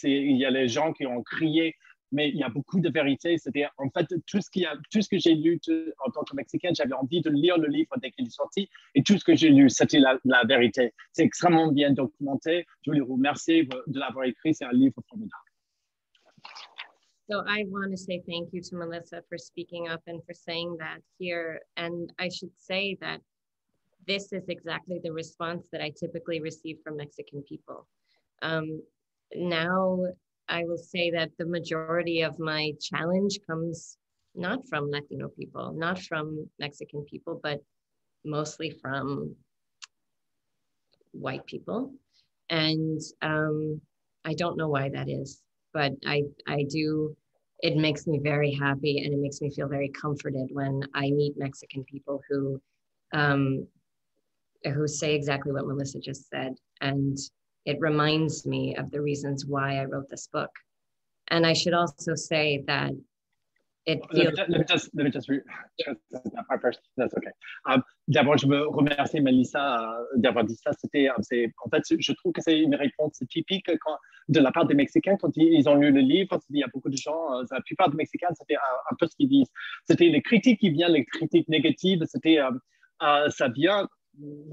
B: il y a les gens qui ont crié, mais il y a beaucoup de vérité. C'était en fait tout ce, que j'ai lu en tant que Mexicaine, j'avais envie de lire le livre dès qu'il est sorti, et tout ce que j'ai lu, c'était la, vérité. C'est extrêmement bien documenté. Je voulais vous remercier de l'avoir écrit. C'est un livre formidable.
C: So I want to say thank you to Melissa for speaking up and for saying that here. And I should say that this is exactly the response that I typically receive from Mexican people. Um, now, I will say that the majority of my challenge comes not from Latino people, not from Mexican people, but mostly from white people. And um, I don't know why that is but I, I do, it makes me very happy and it makes me feel very comforted when I meet Mexican people who, um, who say exactly what Melissa just said. And it reminds me of the reasons why I wrote this book. And I should also say that it feels.
B: Let me just, let me just, that's okay. Um, D'abord, je veux remercier Melissa uh, d'avoir dit ça. C'était, en fait, je trouve que c'est une réponse typique de la part des Mexicains quand ils, ont lu le livre. Il y a beaucoup de gens, la plupart des Mexicains, c'était un, peu ce qu'ils disent. C'était les critiques qui viennent, les critiques négatives. C'était, uh, ça vient,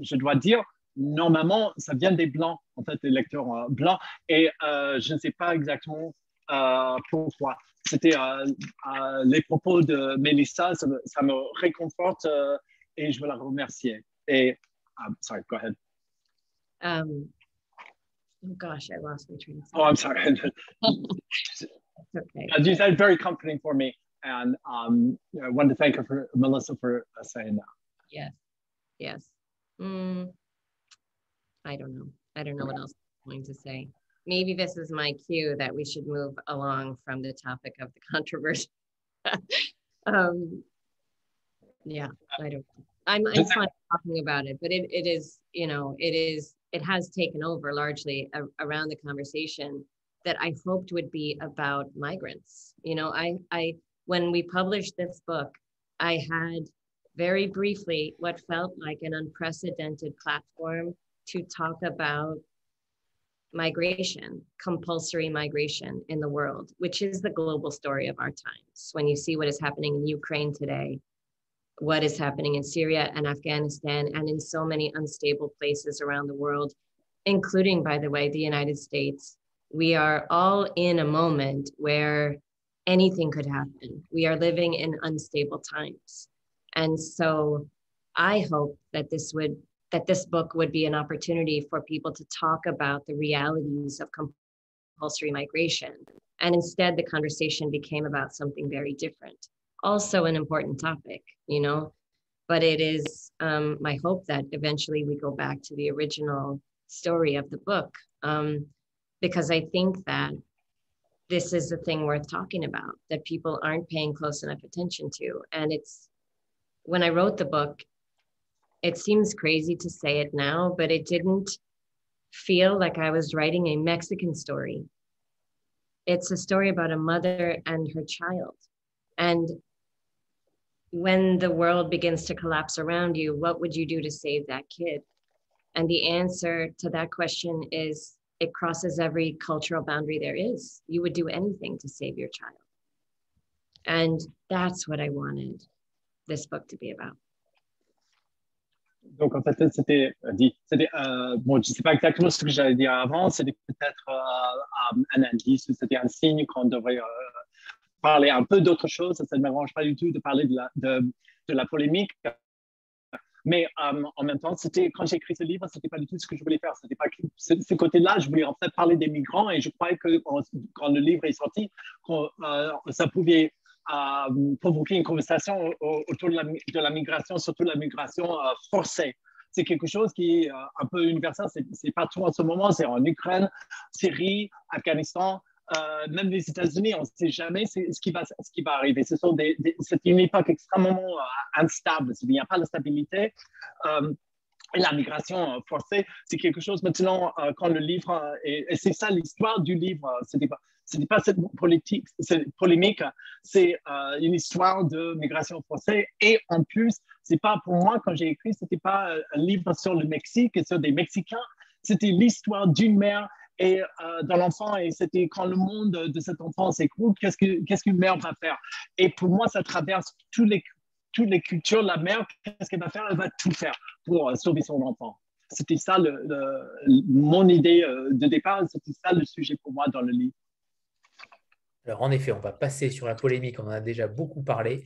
B: je dois dire, normalement, ça vient des blancs, en fait, des lecteurs euh, blancs. Et euh, je ne sais pas exactement euh, pourquoi. C'était les propos de Melissa, ça me, réconforte et je veux la remercier. Et, um, sorry, go ahead.
C: Um, oh gosh, I lost my train of
B: thought. Oh, I'm sorry. okay. Uh, you said, very comforting for me. And um, I wanted to thank her for, Melissa for saying that.
C: Yes, yes. Mm. I don't know. I don't know what else I'm going to say. Maybe this is my cue that we should move along from the topic of the controversy. um, yeah, I don't. I'm, I'm fine talking about it, but it, it is, you know, it is, it has taken over largely a, around the conversation that I hoped would be about migrants. You know, I, I, when we published this book, I had very briefly what felt like an unprecedented platform to talk about migration, compulsory migration in the world, which is the global story of our times. When you see what is happening in Ukraine today, what is happening in Syria and Afghanistan, and in so many unstable places around the world, including, by the way, the United States, we are all in a moment where anything could happen. We are living in unstable times. And so I hope that this would that this book would be an opportunity for people to talk about the realities of compulsory migration. And instead, the conversation became about something very different. Also, an important topic, you know, but it is um, my hope that eventually we go back to the original story of the book um, because I think that this is the thing worth talking about that people aren't paying close enough attention to. And it's when I wrote the book, it seems crazy to say it now, but it didn't feel like I was writing a Mexican story. It's a story about a mother and her child. And when the world begins to collapse around you, what would you do to save that kid? And the answer to that question is it crosses every cultural boundary there is. You would do anything to save your child. And that's what I wanted this book to be about.
B: donc en fait, c'était dit, c'était, euh, bon, je sais pas exactement ce que j'allais dire avant, c'était peut-être euh, un indice, c'était un signe qu'on devrait euh, parler un peu d'autre chose. Ça ne m'arrange pas du tout de parler de la, polémique. Mais en même temps, quand j'ai écrit ce livre, c'était pas du tout ce que je voulais faire. C'était pas ce, côté-là. Je voulais en fait parler des migrants et je croyais que quand, le livre est sorti, ça pouvait à provoquer une conversation autour de la, migration, surtout la migration euh, forcée. C'est quelque chose qui est euh, un peu universel, c'est partout en ce moment, c'est en Ukraine, Syrie, Afghanistan, euh, même les États-Unis, on ne sait jamais ce qui va, ce arriver. Ce c'est une époque extrêmement instable, il n'y a pas de stabilité. et la migration forcée, c'est quelque chose maintenant, quand le livre, et, c'est ça l'histoire du livre, ce n'est pas cette polémique, c'est euh, une histoire de migration forcée. Et en plus, c'est pas pour moi, quand j'ai écrit, c'était pas euh, un livre sur le Mexique et sur des Mexicains, c'était l'histoire d'une mère et euh, d'un enfant. Et c'était quand le monde de cet enfant s'écroule, qu'est-ce qu'une qu mère va faire? Et pour moi, ça traverse toutes les, toutes les cultures. La mère, qu'est-ce qu'elle va faire? Elle va tout faire pour sauver son enfant. C'était ça le, mon idée de départ, c'était ça le sujet pour moi dans le livre.
A: Alors en effet, on va passer sur la polémique, on en a déjà beaucoup parlé,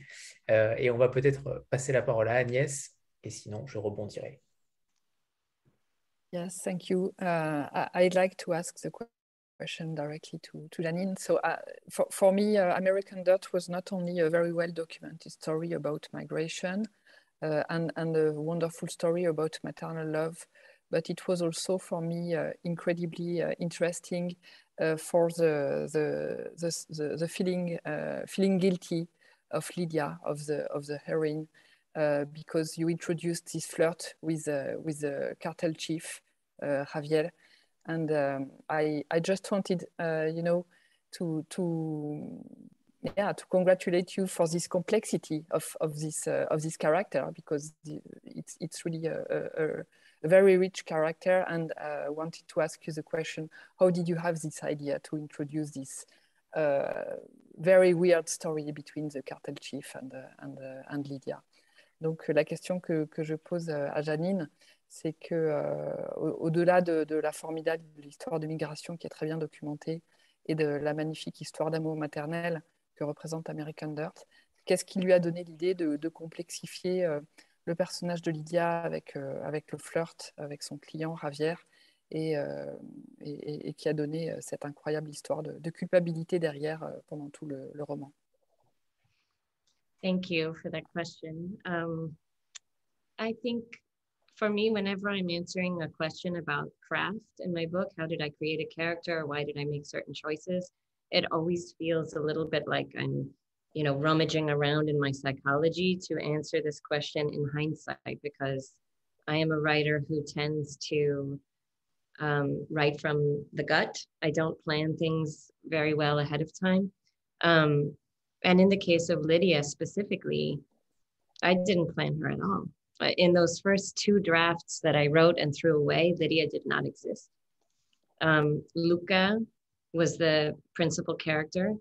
A: euh, et on va peut-être passer la parole à Agnès, et sinon je rebondirai.
G: Yes, thank you. Uh, I'd like to ask the question directly to, to Jeanine. So uh, for, for me, uh, American Dirt was not only a very well documented story about migration uh, and, and a wonderful story about maternal love, but it was also for me uh, incredibly uh, interesting for the the the, the, feeling uh, feeling guilty of Lydia of the of the heroine because you introduced this flirt with with the cartel chief Javier, and um, I I just wanted you know to to yeah, to congratulate you for this complexity of, of this uh, of this character because it's it's really a, a, a, very rich character. And uh, wanted to ask you the question: How did you have this idea to introduce this uh, very weird story between the cartel chief and uh, and, uh, and Lydia? Donc la question que, je pose à Janine, c'est que euh, au-delà de, la formidable histoire de migration qui est très bien documentée et de la magnifique histoire d'amour maternel que représente American Dirt. Qu'est-ce qui lui a donné l'idée de, complexifier euh, le personnage de Lydia avec, euh, le flirt avec son client Javier et, euh, qui a donné euh, cette incroyable histoire de, culpabilité derrière euh, pendant tout le, roman?
C: Thank you for that question. Um, I think for me, whenever I'm answering a question about craft in my book, how did I create a character? Why did I make certain choices? it always feels a little bit like I'm, you know, rummaging around in my psychology to answer this question in hindsight because I am a writer who tends to um, write from the gut. I don't plan things very well ahead of time. Um, and in the case of Lydia specifically, I didn't plan her at all. In those first two drafts that I wrote and threw away, Lydia did not exist. Um, Luca was the principal character.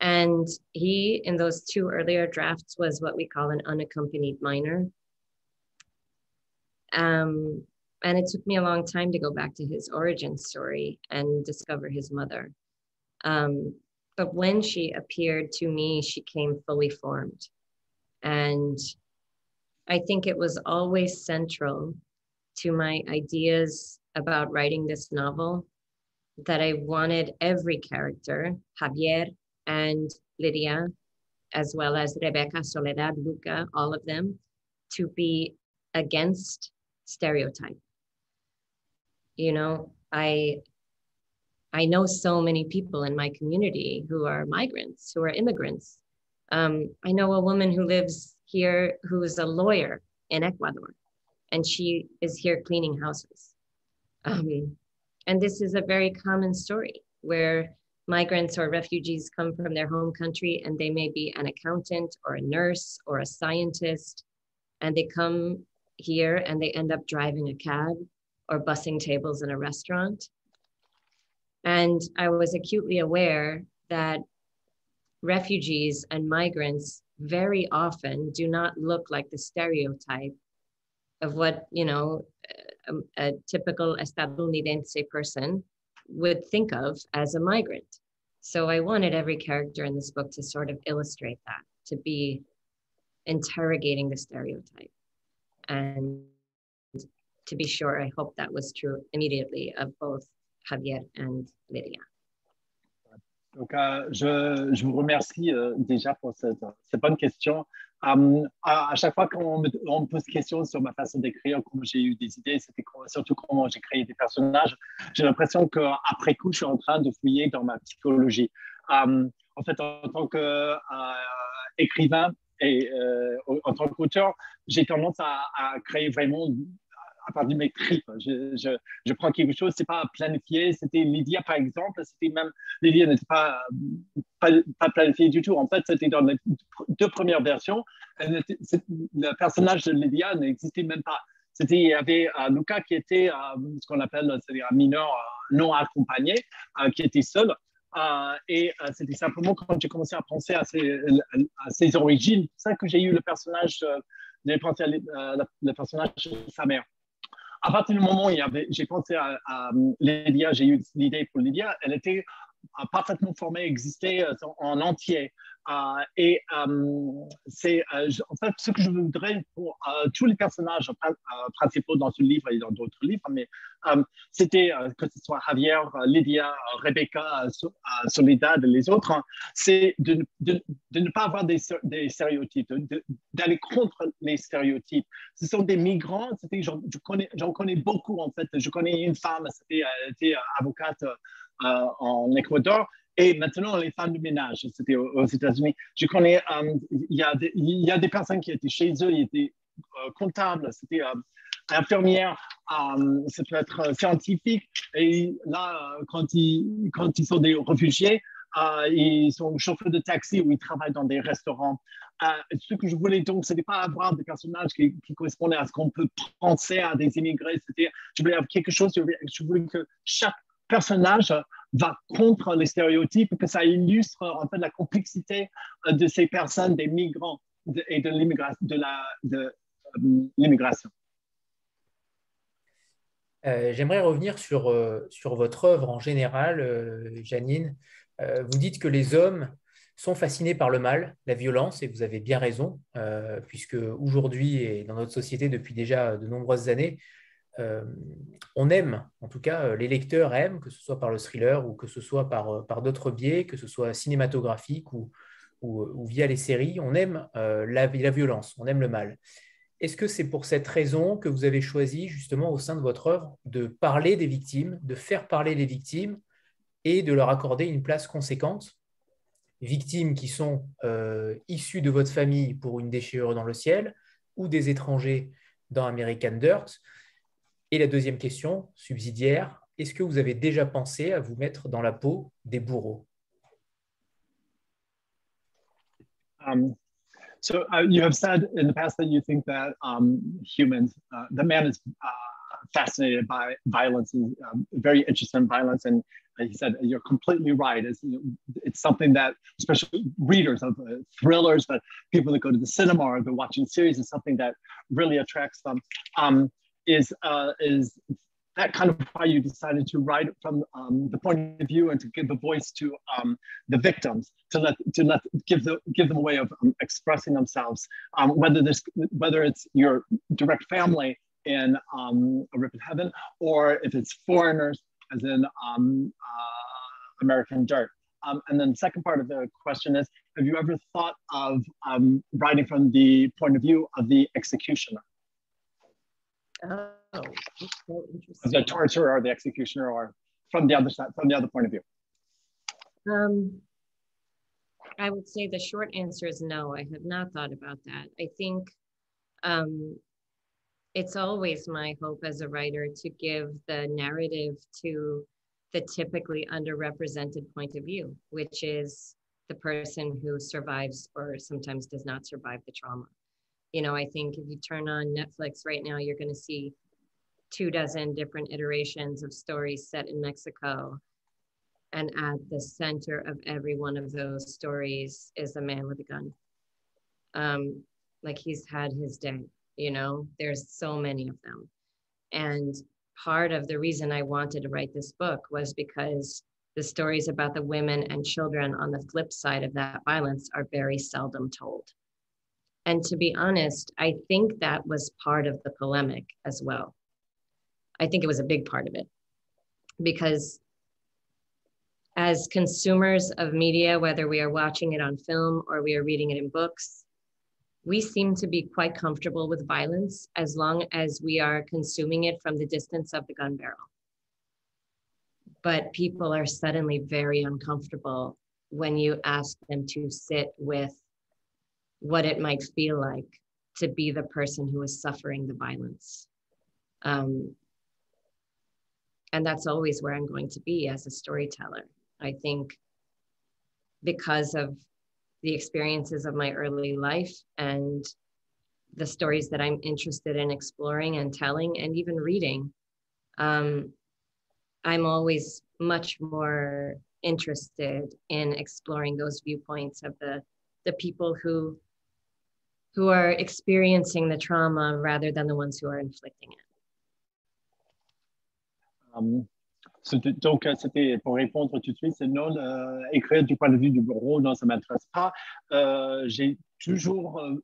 C: And he, in those two earlier drafts, was what we call an unaccompanied minor. Um, and it took me a long time to go back to his origin story and discover his mother. Um, but when she appeared to me, she came fully formed. And I think it was always central to my ideas about writing this novel that I wanted every character, Javier and Lydia, as well as Rebecca, Soledad, Luca, all of them, to be against stereotype. You know, I I know so many people in my community who are migrants, who are immigrants. Um, I know a woman who lives here who is a lawyer in Ecuador, and she is here cleaning houses. Um, and this is a very common story where migrants or refugees come from their home country and they may be an accountant or a nurse or a scientist. And they come here and they end up driving a cab or bussing tables in a restaurant. And I was acutely aware that refugees and migrants very often do not look like the stereotype of what, you know, a, a typical estadounidense person would think of as a migrant. So I wanted every character in this book to sort of illustrate that, to be interrogating the stereotype. And to be sure, I hope that was true immediately of both Javier and Lydia.
B: Donc, euh, je, je, vous remercie euh, déjà pour cette, cette bonne question. Um, à, à, chaque fois qu'on me, on me pose des questions sur ma façon d'écrire, comment j'ai eu des idées, c'était surtout comment j'ai créé des personnages, j'ai l'impression qu'après coup, je suis en train de fouiller dans ma psychologie. En fait, en tant qu'écrivain euh, et euh, en tant qu'auteur, j'ai tendance à, créer vraiment à partir de mes tripes. Je, je, prends quelque chose, c'est pas planifié. C'était Lydia, par exemple. C'était même Lydia n'était pas, pas, pas planifié du tout. En fait, c'était dans les deux premières versions. le personnage de Lydia n'existait même pas. Il y avait euh, Luca qui était euh, ce qu'on appelle un mineur euh, non accompagné, qui était seul. et c'était simplement quand j'ai commencé à penser à ses, à ses origines, c'est ça que j'ai eu le personnage, j'ai pensé le personnage de sa mère à partir du moment où j'ai pensé à, Lydia, j'ai eu l'idée pour Lydia, elle était parfaitement formée, existait euh, en entier. Euh, et euh, c'est en fait ce que je voudrais pour tous les personnages principaux dans ce livre et dans d'autres livres, mais c'était que ce soit Javier, Lydia, Rebecca, Soledad et les autres, hein, c'est de, ne pas avoir des, stéréotypes, d'aller contre les stéréotypes. Ce sont des migrants, j'en connais, beaucoup en fait. Je connais une femme, c'était, était avocate en Équateur. Et maintenant, les femmes de ménage, c'était aux, États-Unis. Je connais, euh, il, y des, il y a des personnes qui étaient chez eux, ils étaient euh, comptables, c'était euh, infirmières, ça peut être scientifique. Et là, quand ils, quand ils sont des réfugiés, ils sont chauffeurs de taxi ou ils travaillent dans des restaurants. ce que je voulais donc, ce n'était pas avoir des personnages qui, correspondaient à ce qu'on peut penser à des immigrés. C'était, je voulais avoir quelque chose, je voulais que chaque personnage va contre les stéréotypes, que ça illustre en fait la complexité de ces personnes, des migrants et de de, l'immigration.
A: Euh, j'aimerais revenir sur, euh, sur votre œuvre en général, euh, Janine. vous dites que les hommes sont fascinés par le mal, la violence, et vous avez bien raison, puisque aujourd'hui et dans notre société depuis déjà de nombreuses années, on aime, en tout cas les lecteurs aiment, que ce soit par le thriller ou que ce soit par, par d'autres biais, que ce soit cinématographique ou, ou, via les séries, on aime la, la violence, on aime le mal. Est-ce que c'est pour cette raison que vous avez choisi justement au sein de votre œuvre de parler des victimes, de faire parler les victimes et de leur accorder une place conséquente? Victimes qui sont euh, issues de votre famille pour une déchirure dans le ciel ou des étrangers dans American Dirt? Et la deuxième question, subsidiaire, est-ce que vous avez déjà pensé à vous mettre dans la peau des bourreaux
B: um, So uh, you have said in the past that you think that um, humans, uh, the man is uh, fascinated by violence and um, very interested in violence. And he said, you're completely right. It's, it's something that, especially readers of uh, thrillers, but people that go to the cinema or they're watching series is something that really attracts them. Um, is uh, is that kind of why you decided to write from um, the point of view and to give a voice to um, the victims, to let to let give the give them a way of um, expressing themselves. Um, whether this whether it's your direct family in um, a rip in heaven, or if it's foreigners, as in um, uh, American Dirt. and then the second part of the question is, have you ever thought of writing from the point of view of the executioner?
C: Oh, so interesting.
B: The torturer or the executioner, or from the other side, from the other point of view.
C: Um, I would say the short answer is no. I have not thought about that. I think um, it's always my hope as a writer to give the narrative to the typically underrepresented point of view, which is the person who survives or sometimes does not survive the trauma you know, I think if you turn on Netflix right now, you're going to see two dozen different iterations of stories set in Mexico. And at the center of every one of those stories is a man with a gun. Um, like he's had his day, you know, there's so many of them. And part of the reason I wanted to write this book was because the stories about the women and children on the flip side of that violence are very seldom told. And to be honest, I think that was part of the polemic as well. I think it was a big part of it because as consumers of media, whether we are watching it on film or we are reading it in books, we seem to be quite comfortable with violence as long as we are consuming it from the distance of the gun barrel. But people are suddenly very uncomfortable when you ask them to sit with what it might feel like to be the person who is suffering the violence. Um, and that's always where I'm going to be as a storyteller. I think because of the experiences of my early life and the stories that I'm interested in exploring and telling and even reading, um, I'm always much more interested in exploring those viewpoints of the the people who who are experiencing the trauma rather than the ones who are inflicting it.
B: Um, donc, euh, c'était pour répondre tout de suite, c'est non, euh, écrire du point de vue du bureau, non, ça ne m'intéresse pas. Euh, j'ai toujours, euh,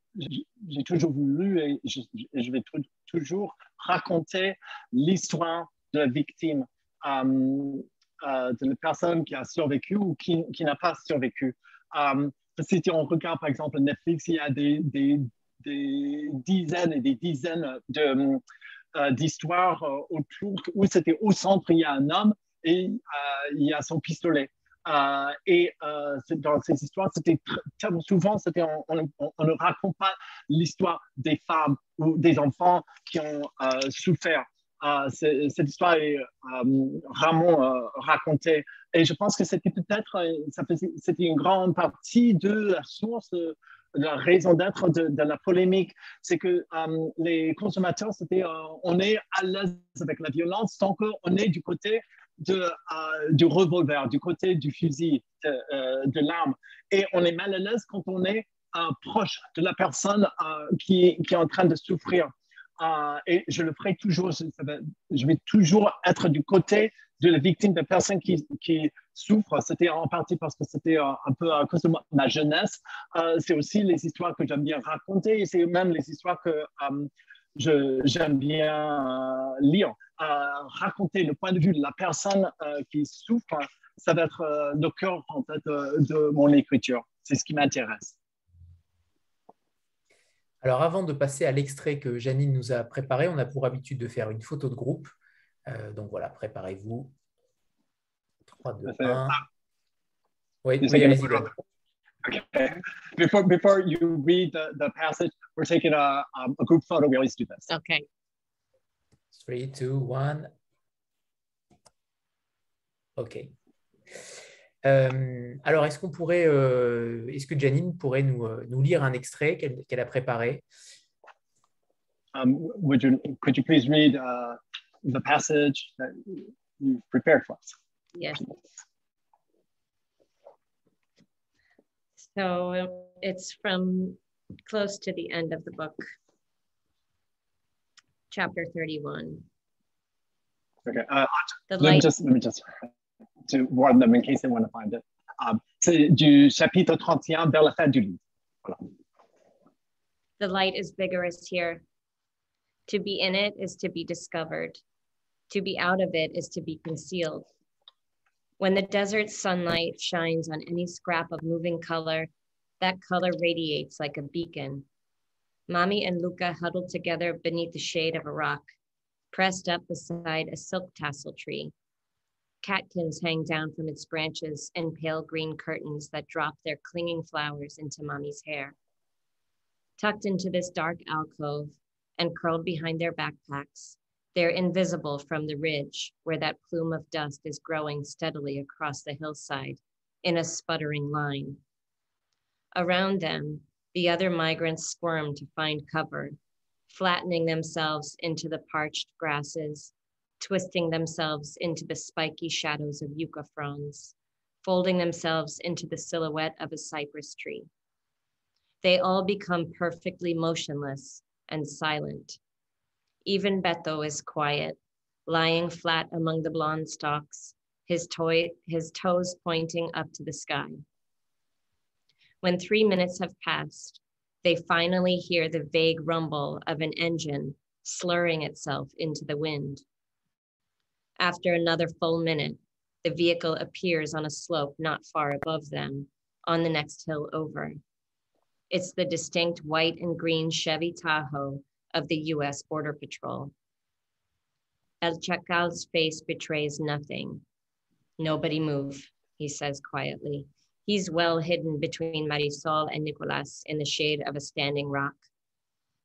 B: j'ai toujours voulu et je, je vais toujours raconter l'histoire de la victime, um, de la personne qui a survécu ou qui, qui n'a pas survécu. Um, si on regarde par exemple Netflix, il y a des, dizaines et des dizaines euh, d'histoires euh, autour où c'était au centre, il y a un homme et euh, il y a son pistolet. et dans ces histoires, c'était souvent, on, ne raconte pas l'histoire des femmes ou des enfants qui ont souffert. Cette histoire est vraiment racontée. Et je pense que c'était peut-être, c'était une grande partie de la source la raison d'être de, la polémique, c'est que les consommateurs, c'était, on est à l'aise avec la violence tant qu'on est du côté de, du revolver, du côté du fusil, de, de l'arme. Et on est mal à l'aise quand on est proche de la personne qui, qui, est en train de souffrir. Euh, et je le ferai toujours, je, vais toujours être du côté de la victime, de personnes qui, qui souffrent. C'était en partie parce que c'était euh, un peu à cause de ma, jeunesse. Euh, c'est aussi les histoires que j'aime bien raconter et c'est même les histoires que j'aime bien lire. raconter le point de vue de la personne qui souffre, ça va être le cœur en fait, de mon écriture. C'est ce qui m'intéresse.
A: Alors avant de passer à l'extrait que Janine nous a préparé, on a pour habitude de faire une photo de groupe. Euh, donc voilà, préparez-vous. 3, 2, 1. Oui, oui allez-y.
B: Okay. Before, before you read the, the passage, we're taking a, um, a group photo. We always do this.
C: Okay.
A: 3, 2, 1. OK. Euh, alors, est-ce qu'on pourrait, euh, est-ce que Janine pourrait nous, euh, nous lire un extrait qu'elle qu a préparé?
B: Um, would you, Could you please read uh, the passage that you prepared for us?
C: Yes. So it's from close to the end of the book, chapter 31.
B: Okay. Uh, the let, light... me just, let me just to warn them in case they want to find it. Um, c'est du chapitre 31 vers la fin du livre. Voilà.
C: The light is vigorous here. To be in it is to be discovered. To be out of it is to be concealed. When the desert sunlight shines on any scrap of moving color, that color radiates like a beacon. Mami and Luca huddled together beneath the shade of a rock, pressed up beside a silk tassel tree Catkins hang down from its branches and pale green curtains that drop their clinging flowers into Mami's hair. Tucked into this dark alcove and curled behind their backpacks, they're invisible from the ridge where that plume of dust is growing steadily across the hillside in a sputtering line. Around them, the other migrants squirm to find cover, flattening themselves into the parched grasses twisting themselves into the spiky shadows of yucca fronds, folding themselves into the silhouette of a cypress tree. They all become perfectly motionless and silent. Even Beto is quiet, lying flat among the blonde stalks, his, toy, his toes pointing up to the sky. When three minutes have passed, they finally hear the vague rumble of an engine slurring itself into the wind. After another full minute, the vehicle appears on a slope not far above them, on the next hill over. It's the distinct white and green Chevy Tahoe of the US Border Patrol. El Chacal's face betrays nothing. Nobody move, he says quietly. He's well hidden between Marisol and Nicolas in the shade of a standing rock.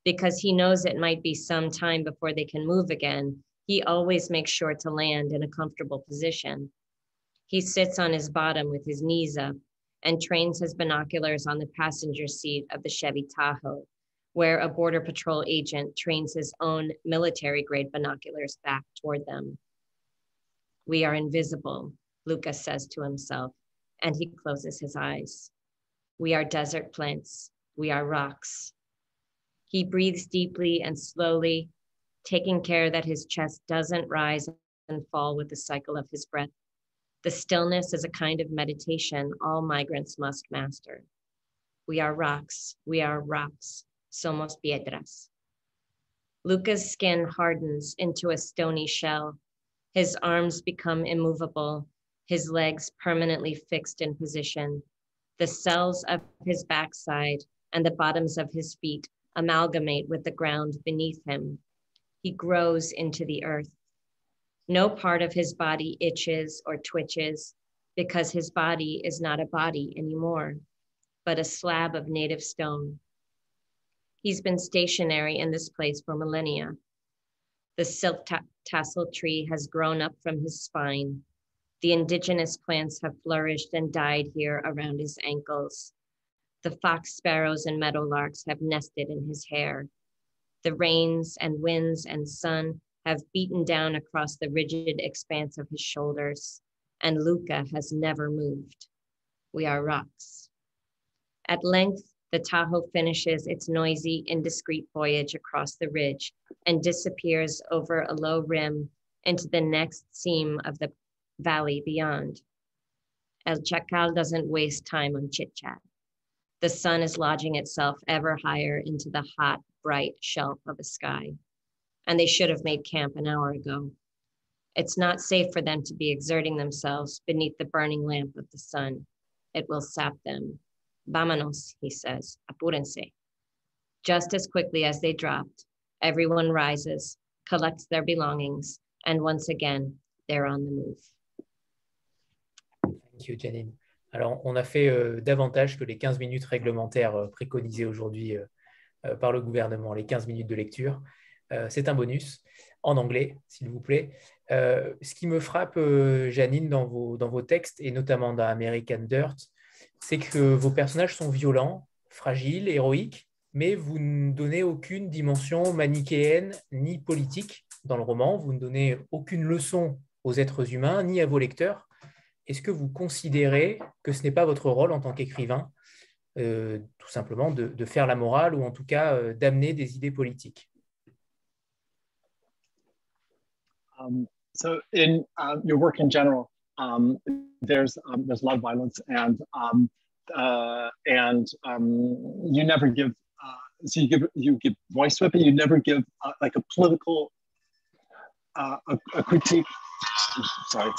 C: Because he knows it might be some time before they can move again, he always makes sure to land in a comfortable position. He sits on his bottom with his knees up and trains his binoculars on the passenger seat of the Chevy Tahoe, where a Border Patrol agent trains his own military grade binoculars back toward them. We are invisible, Lucas says to himself, and he closes his eyes. We are desert plants. We are rocks. He breathes deeply and slowly taking care that his chest doesn't rise and fall with the cycle of his breath. The stillness is a kind of meditation all migrants must master. We are rocks, we are rocks, somos piedras. Luca's skin hardens into a stony shell. His arms become immovable, his legs permanently fixed in position. The cells of his backside and the bottoms of his feet amalgamate with the ground beneath him, he grows into the earth. No part of his body itches or twitches because his body is not a body anymore, but a slab of native stone. He's been stationary in this place for millennia. The silk ta tassel tree has grown up from his spine. The indigenous plants have flourished and died here around his ankles. The fox sparrows and meadowlarks have nested in his hair. The rains and winds and sun have beaten down across the rigid expanse of his shoulders, and Luca has never moved. We are rocks. At length, the Tahoe finishes its noisy, indiscreet voyage across the ridge and disappears over a low rim into the next seam of the valley beyond. El Chacal doesn't waste time on chit chat. The sun is lodging itself ever higher into the hot, bright shelf of a sky. And they should have made camp an hour ago. It's not safe for them to be exerting themselves beneath the burning lamp of the sun. It will sap them. Vámonos, he says, apúrense. Just as quickly as they dropped, everyone rises, collects their belongings, and once again, they're on the move.
A: Thank you, Jeanine. Alors, on a fait euh, davantage que les 15 minutes réglementaires euh, préconisées aujourd'hui euh, par le gouvernement, les 15 minutes de lecture. Euh, c'est un bonus en anglais, s'il vous plaît. Euh, ce qui me frappe, Janine, dans vos, dans vos textes, et notamment dans American Dirt, c'est que vos personnages sont violents, fragiles, héroïques, mais vous ne donnez aucune dimension manichéenne ni politique dans le roman. Vous ne donnez aucune leçon aux êtres humains ni à vos lecteurs. Est-ce que vous considérez que ce n'est pas votre rôle en tant qu'écrivain, euh, tout simplement, de, faire la morale ou en tout cas euh, d'amener des idées politiques
B: um, So, in uh, your work in general, um, there's um, there's a lot of violence, and um, uh, and um, you never give. Uh, so you give you give voice to it, but you never give uh, like a political uh, a critique. Sorry.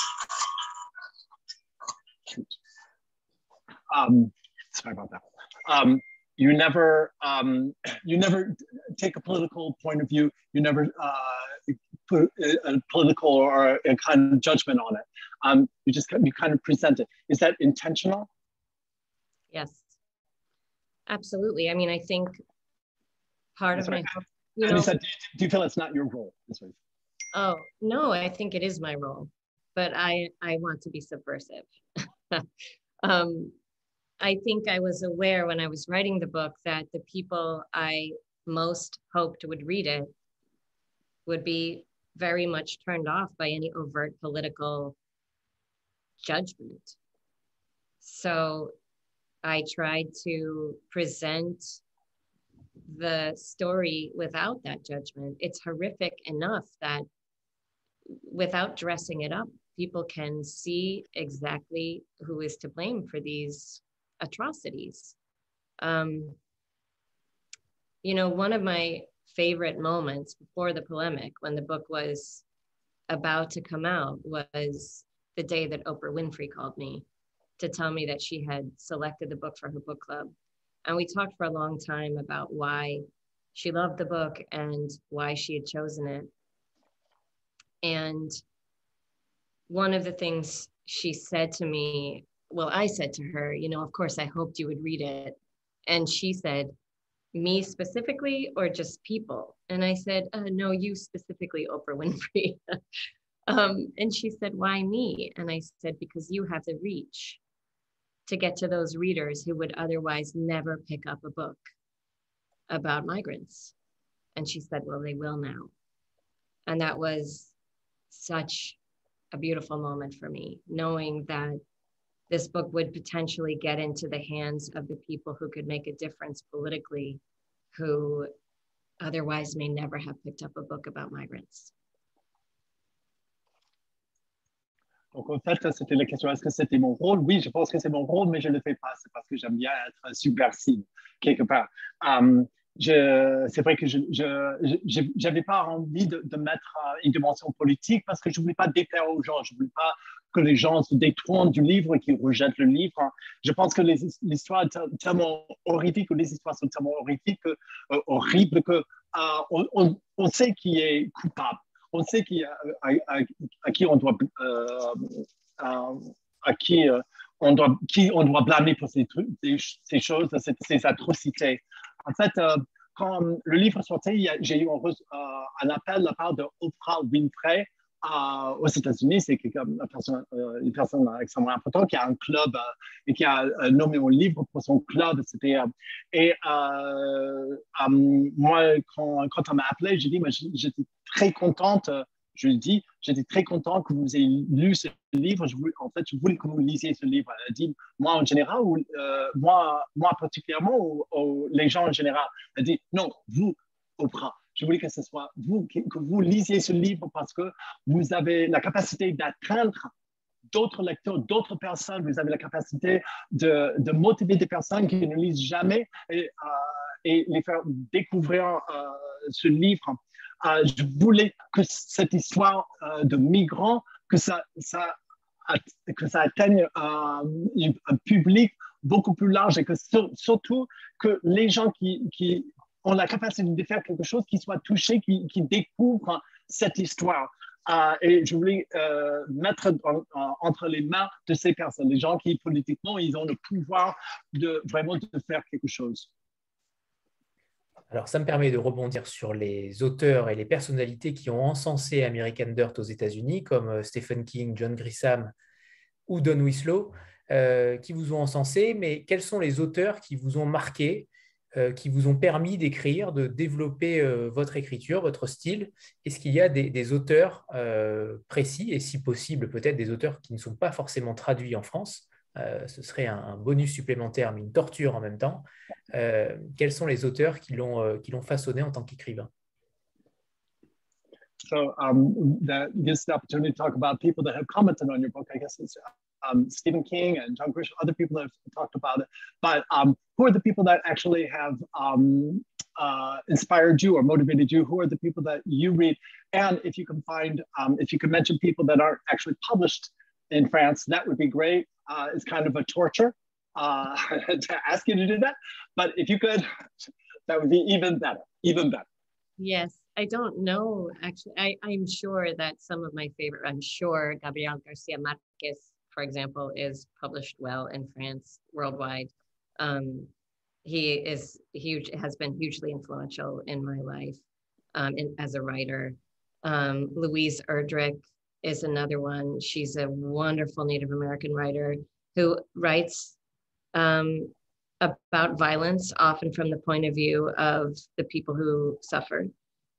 B: Sorry about that. Um, you never um, you never take a political point of view. You never uh, put a, a, political or a kind of judgment on it. Um, you just you kind of present it. Is that intentional?
C: Yes, absolutely. I mean, I think part
B: That's
C: of my
B: you know, said, do you feel it's not your role?
C: Oh no, I think it is my role, but I I want to be subversive. um, I think I was aware when I was writing the book that the people I most hoped would read it would be very much turned off by any overt political judgment. So I tried to present the story without that judgment. It's horrific enough that without dressing it up, people can see exactly who is to blame for these atrocities. Um, you know, one of my favorite moments before the polemic when the book was about to come out was the day that Oprah Winfrey called me to tell me that she had selected the book for her book club. And we talked for a long time about why she loved the book and why she had chosen it. And one of the things she said to me, well, I said to her, you know, of course, I hoped you would read it. And she said, me specifically or just people? And I said, uh, no, you specifically, Oprah Winfrey. um, and she said, why me? And I said, because you have the reach to get to those readers who would otherwise never pick up a book about migrants. And she said, well, they will now. And that was such a beautiful moment for me, knowing that this book would potentially get into the hands of the people who could make a difference politically, who otherwise may never have picked up a book about migrants.
B: Donc en fait, c'était la question, est-ce que c'était mon rôle? Oui, je pense que c'est mon rôle, mais je ne le fais pas. C'est parce que j'aime bien être subversive, quelque part. Um, c'est vrai que je n'avais pas envie de, de, mettre une dimension politique parce que je ne voulais pas déplaire aux gens. Je ne voulais pas que les gens se détournent du livre, qu'ils rejettent le livre. Je pense que l'histoire est tellement horrifique, les histoires sont tellement horrifiques, euh, horribles, que euh, on, on, sait qui est coupable. On sait qui, à, à, à, qui on doit, euh, à, qui on doit, qui on doit blâmer pour ces, trucs, ces, choses, ces, atrocités. En fait, quand le livre sortait, j'ai eu un, appel de la part de Winfrey aux États-Unis. C'est une personne, une personne extrêmement importante qui a un club et qui a nommé mon livre pour son club. C'était, et moi, quand, quand on m'a appelé, j'ai dit, j'étais très contente je lui dis, j'étais très content que vous ayez lu ce livre. Je voulais, en fait, je voulais que vous lisiez ce livre. Elle a dit, moi en général, ou euh, moi, moi particulièrement, ou, les gens en général. Elle a dit, non, vous, Oprah, je voulais que ce soit vous, que, vous lisiez ce livre parce que vous avez la capacité d'atteindre d'autres lecteurs, d'autres personnes. Vous avez la capacité de, motiver des personnes qui ne lisent jamais et, euh, les faire découvrir euh, ce livre. Euh, je voulais que cette histoire de migrants, que ça, que ça atteigne un, public beaucoup plus large et que surtout que les gens qui, ont la capacité de faire quelque chose, qui soient touchés, qui, découvrent cette histoire. Euh, et je voulais mettre entre les mains de ces personnes, les gens qui politiquement, ils ont le pouvoir de vraiment de faire quelque chose.
A: Alors, ça me permet de rebondir sur les auteurs et les personnalités qui ont encensé American Dirt aux États-Unis, comme euh, Stephen King, John Grisham ou Don Winslow, euh, qui vous ont encensé. Mais quels sont les auteurs qui vous ont marqué, euh, qui vous ont permis d'écrire, de développer votre écriture, votre style Est-ce qu'il y a des auteurs précis, et si possible, peut-être des auteurs qui ne sont pas forcément traduits en France, euh, ce serait un, bonus supplémentaire, mais une torture en même temps. Euh, quels sont les auteurs qui l'ont euh, qui l'ont façonné en tant qu'écrivain?
B: So um, that gives the opportunity to talk about people that have commented on your book. I guess it's um, Stephen King and John Grisham, other people that have talked about it. But um, who are the people that actually have um, uh, inspired you or motivated you? Who are the people that you read? And if you can find, um, if you can mention people that aren't actually published in France, that would be great. Uh, it's kind of a torture uh, to ask you to do that. But if you could, that would be even better, even better.
C: Yes, I don't know. Actually, I, I'm sure that some of my favorite, I'm sure Gabriel Garcia Marquez, for example, is published well in France worldwide. Um, he is huge, has been hugely influential in my life um, in, as a writer. Um, Louise Erdrich is another one. She's a wonderful Native American writer who writes um, about violence, often from the point of view of the people who suffered,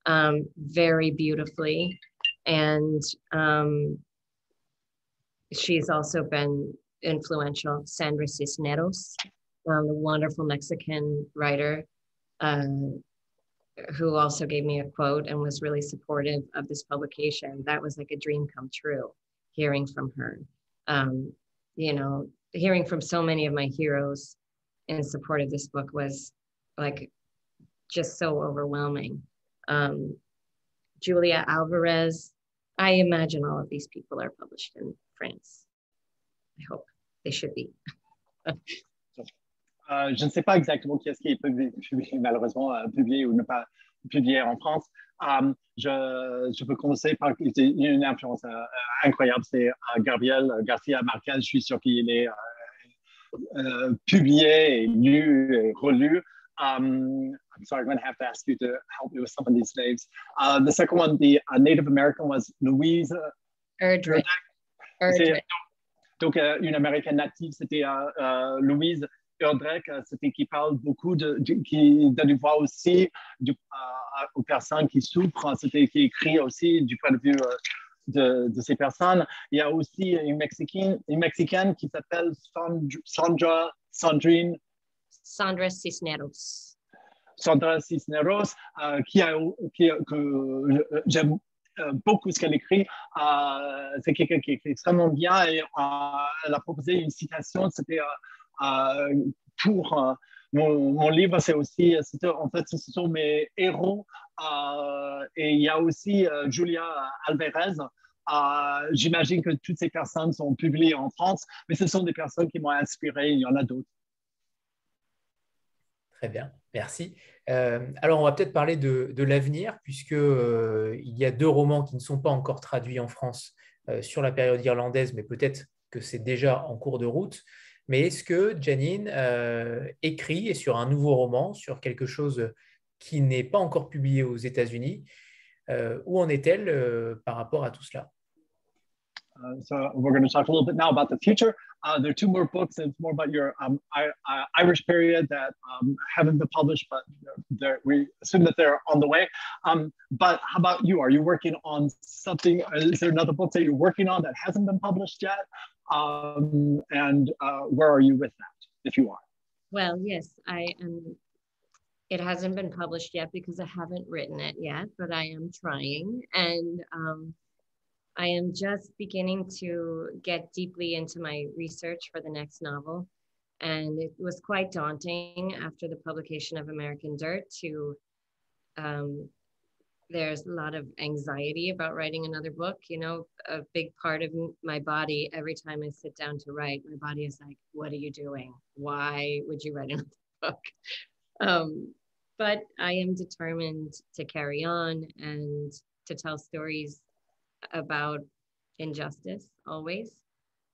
C: um, very beautifully. And um, she's also been influential. Sandra Cisneros, um, the wonderful Mexican writer. Uh, who also gave me a quote and was really supportive of this publication. That was like a dream come true, hearing from her. Um, you know, hearing from so many of my heroes in support of this book was like just so overwhelming. Um, Julia Alvarez, I imagine all of these people are published in I hope they should be.
B: Euh, je ne sais pas exactement qui est-ce qui est publié, malheureusement euh, publié ou ne pas publié en France. Euh, je, je, peux commencer par une influence incroyable, c'est Gabriel Garcia Marquez. Je suis sûr qu'il est publié et lu et relu. Um, I'm sorry, I'm going to have to ask you to help me with some of these names. Uh, the second one, the uh, Native American, was Louise
C: Erdrich.
B: Erdrich. Donc, une américaine native, c'était Louise Erdrich, euh, c'était qui parle beaucoup de, qui donne voix aussi du, aux personnes qui souffrent. C'était qui écrit aussi du point de vue euh, de, de, ces personnes. Il y a aussi une Mexicaine, une Mexicaine qui s'appelle Sandra, Sandrine.
C: Sandra Cisneros.
B: Sandra Cisneros, euh, qui a, qui, que j'aime beaucoup ce qu'elle écrit. c'est quelqu'un qui écrit extrêmement bien et elle a proposé une citation, c'était euh, pour euh, mon, livre, c'est aussi, en fait, ce sont mes héros. Euh, et il y a aussi Julia Alvarez. J'imagine que toutes ces personnes sont publiées en France, mais ce sont des personnes qui m'ont inspiré. Il y en a d'autres.
A: Très bien, merci. Alors, on va peut-être parler de, l'avenir, puisqu'il il y a deux romans qui ne sont pas encore traduits en France sur la période irlandaise, mais peut-être que c'est déjà en cours de route. Mais est-ce que Janine euh, écrit et sur un nouveau roman, sur quelque chose qui n'est pas encore publié aux États-Unis. où en est-elle par rapport à tout cela?
B: So we're going to talk a little bit now about the future. Uh, there are two more books. It's more about your um, I, I, Irish period that um, haven't been published, but we assume that they're on the way. Um, but how about you? Are you working on something? Is there another book that you're working on that hasn't been published yet? Um, and uh, where are you with that, if you are?
C: Well, yes, I am. It hasn't been published yet because I haven't written it yet, but I am trying. And um, I am just beginning to get deeply into my research for the next novel. And it was quite daunting after the publication of American Dirt to, um, there's a lot of anxiety about writing another book. You know, a big part of my body, every time I sit down to write, my body is like, what are you doing? Why would you write another book? Um, but I am determined to carry on and to tell stories about injustice always.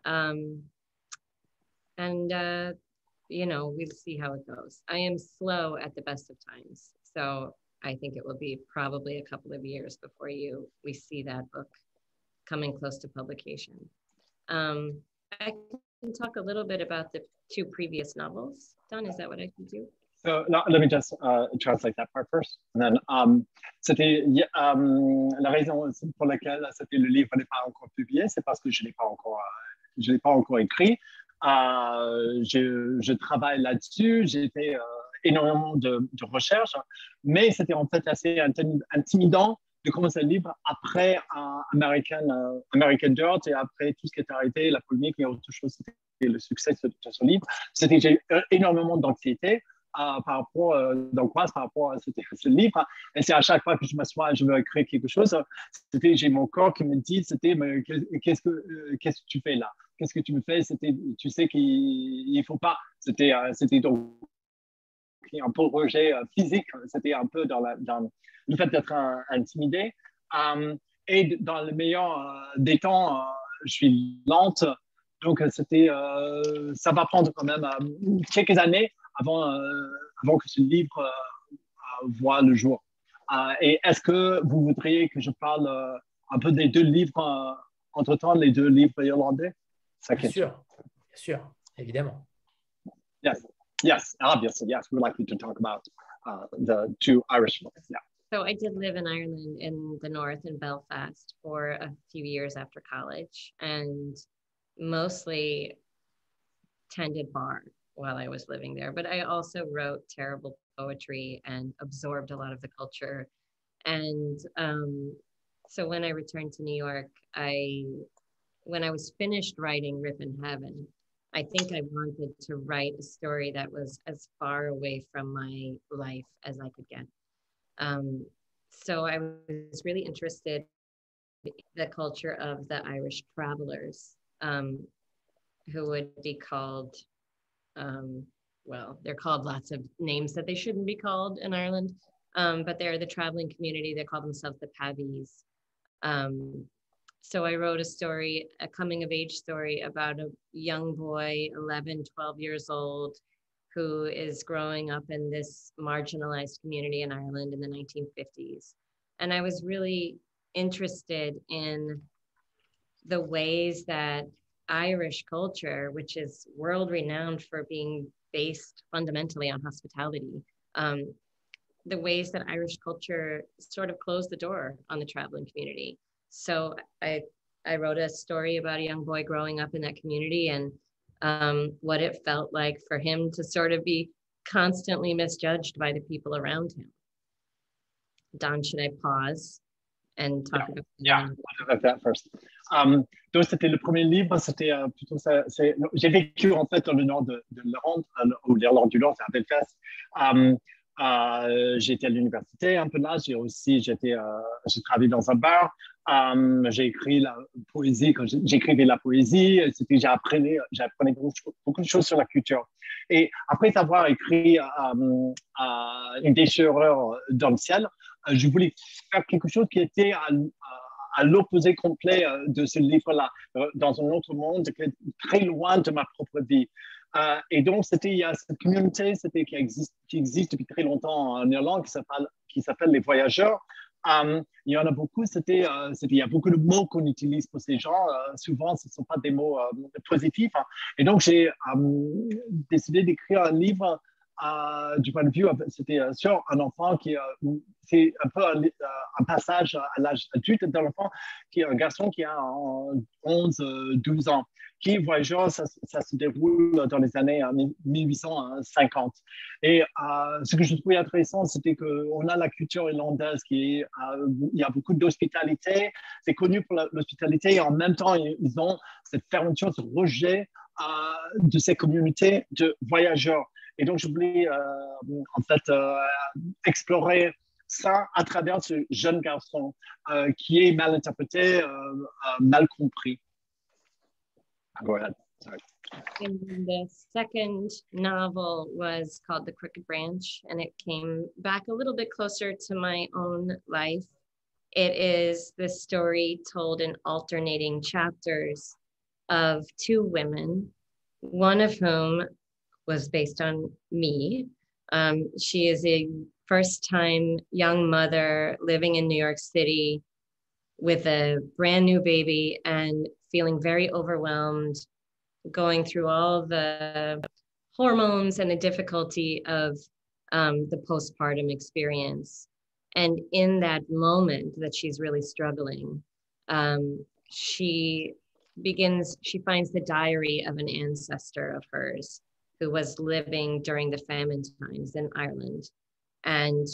C: Um, and, uh, you know, we'll see how it goes. I am slow at the best of times. So I think it will be probably a couple of years before you we see that book coming close to publication. Um, I can talk a little bit about the two previous novels. Don, is that what I can do?
B: So no, let me just uh, translate that part first. And then, um, c'était um, la raison pour laquelle c'était le livre n'est pas encore publié, c'est parce que je l'ai pas encore, euh, je l'ai pas encore écrit. Euh, je, travaille là-dessus. J'ai fait euh, énormément de, de recherches, mais c'était en fait assez intimidant de commencer le livre après American, American Dirt et après tout ce qui est arrêté, la polémique et autre chose, c'était le succès de, de ce livre. J'ai eu énormément d'anxiété par rapport euh, par rapport à ce, livre. Et c'est à chaque fois que je m'assois, je veux écrire quelque chose, c'était j'ai mon corps qui me dit, c'était qu'est-ce que euh, qu'est-ce que tu fais là? Qu'est-ce que tu me fais? C'était, tu sais qu'il ne faut pas. C'était euh, c'était donc un peu rejet physique. C'était un peu dans, le fait d'être intimidé. et dans le meilleur des temps, je suis lente. Donc, c'était, ça va prendre quand même quelques années avant, euh, avant que ce livre euh, voit le jour. Euh, et est-ce que vous voudriez que je parle un peu des deux livres entre-temps, les deux livres irlandais?
A: Bien sûr, bien sûr, évidemment.
B: Yes, yes, obviously, yes. We'd like you to talk about uh, the two Irish books. Yeah.
C: So I did live in Ireland in the north in Belfast for a few years after college and mostly tended bar while I was living there. But I also wrote terrible poetry and absorbed a lot of the culture. And um, so when I returned to New York, I, when I was finished writing Rip in Heaven, I think I wanted to write a story that was as far away from my life as I could get. Um, so I was really interested in the culture of the Irish travelers, um, who would be called um, well, they're called lots of names that they shouldn't be called in Ireland, um, but they're the traveling community. They call themselves the Pavees. Um, so I wrote a story, a coming of age story about a young boy, 11, 12 years old, who is growing up in this marginalized community in Ireland in the 1950s. And I was really interested in the ways that Irish culture, which is world renowned for being based fundamentally on hospitality, um, the ways that Irish culture sort of closed the door on the traveling community. So I, I wrote a story about a young boy growing up in that community and um, what it felt like for him to sort of be constantly misjudged by the people around him. Don, should I pause and talk
B: yeah.
C: about
B: yeah, that first. Um, donc, c'était le premier livre, c'était euh, plutôt. J'ai vécu en fait dans le nord de, de l'Irlande, euh, ou l'Irlande du Nord, c'est à Belfast. Um, euh, été à l'université un peu là, j'ai aussi j'étais, euh, j'ai travaillé dans un bar, j'ai écrit la poésie, quand j'écrivais la poésie, c'était, appris beaucoup, de choses sur la culture. Et après avoir écrit Une déchirure dans le ciel, je voulais faire quelque chose qui était l'opposé complet euh, de ce livre-là, euh, dans un autre monde très loin de ma propre vie. Euh, et donc, c'était, il y a cette communauté qui, existe, qui existe depuis très longtemps en Irlande qui s'appelle, qui s'appelle les voyageurs. Il y en a beaucoup, c'était, il y a beaucoup de mots qu'on utilise pour ces gens. Souvent, ce ne sont pas des mots positifs. Et donc, j'ai décidé d'écrire un livre du point de vue, c'était sur un enfant qui, c'est un peu un, passage à l'âge adulte de l'enfant, qui est un garçon qui a 11-12 ans qui voyageur, ça, se déroule dans les années 1850. Euh, Et euh, ce que je trouvais intéressant, c'était qu'on a la culture irlandaise qui est, euh, il y a beaucoup d'hospitalité, c'est connu pour l'hospitalité et en même temps, ils ont cette fermeture, ce rejet de ces communautés de voyageurs. Et donc, je voulais en fait explorer ça à travers ce jeune garçon qui est mal interprété, mal compris. Go ahead. Sorry.
C: The second novel was called The Crooked Branch, and it came back a little bit closer to my own life. It is the story told in alternating chapters of two women, one of whom was based on me. Um, she is a first time young mother living in New York City with a brand new baby and feeling very overwhelmed, going through all the hormones and the difficulty of um, the postpartum experience. And in that moment that she's really struggling, um, she begins, she finds the diary of an ancestor of hers who was living during the famine times in Ireland. And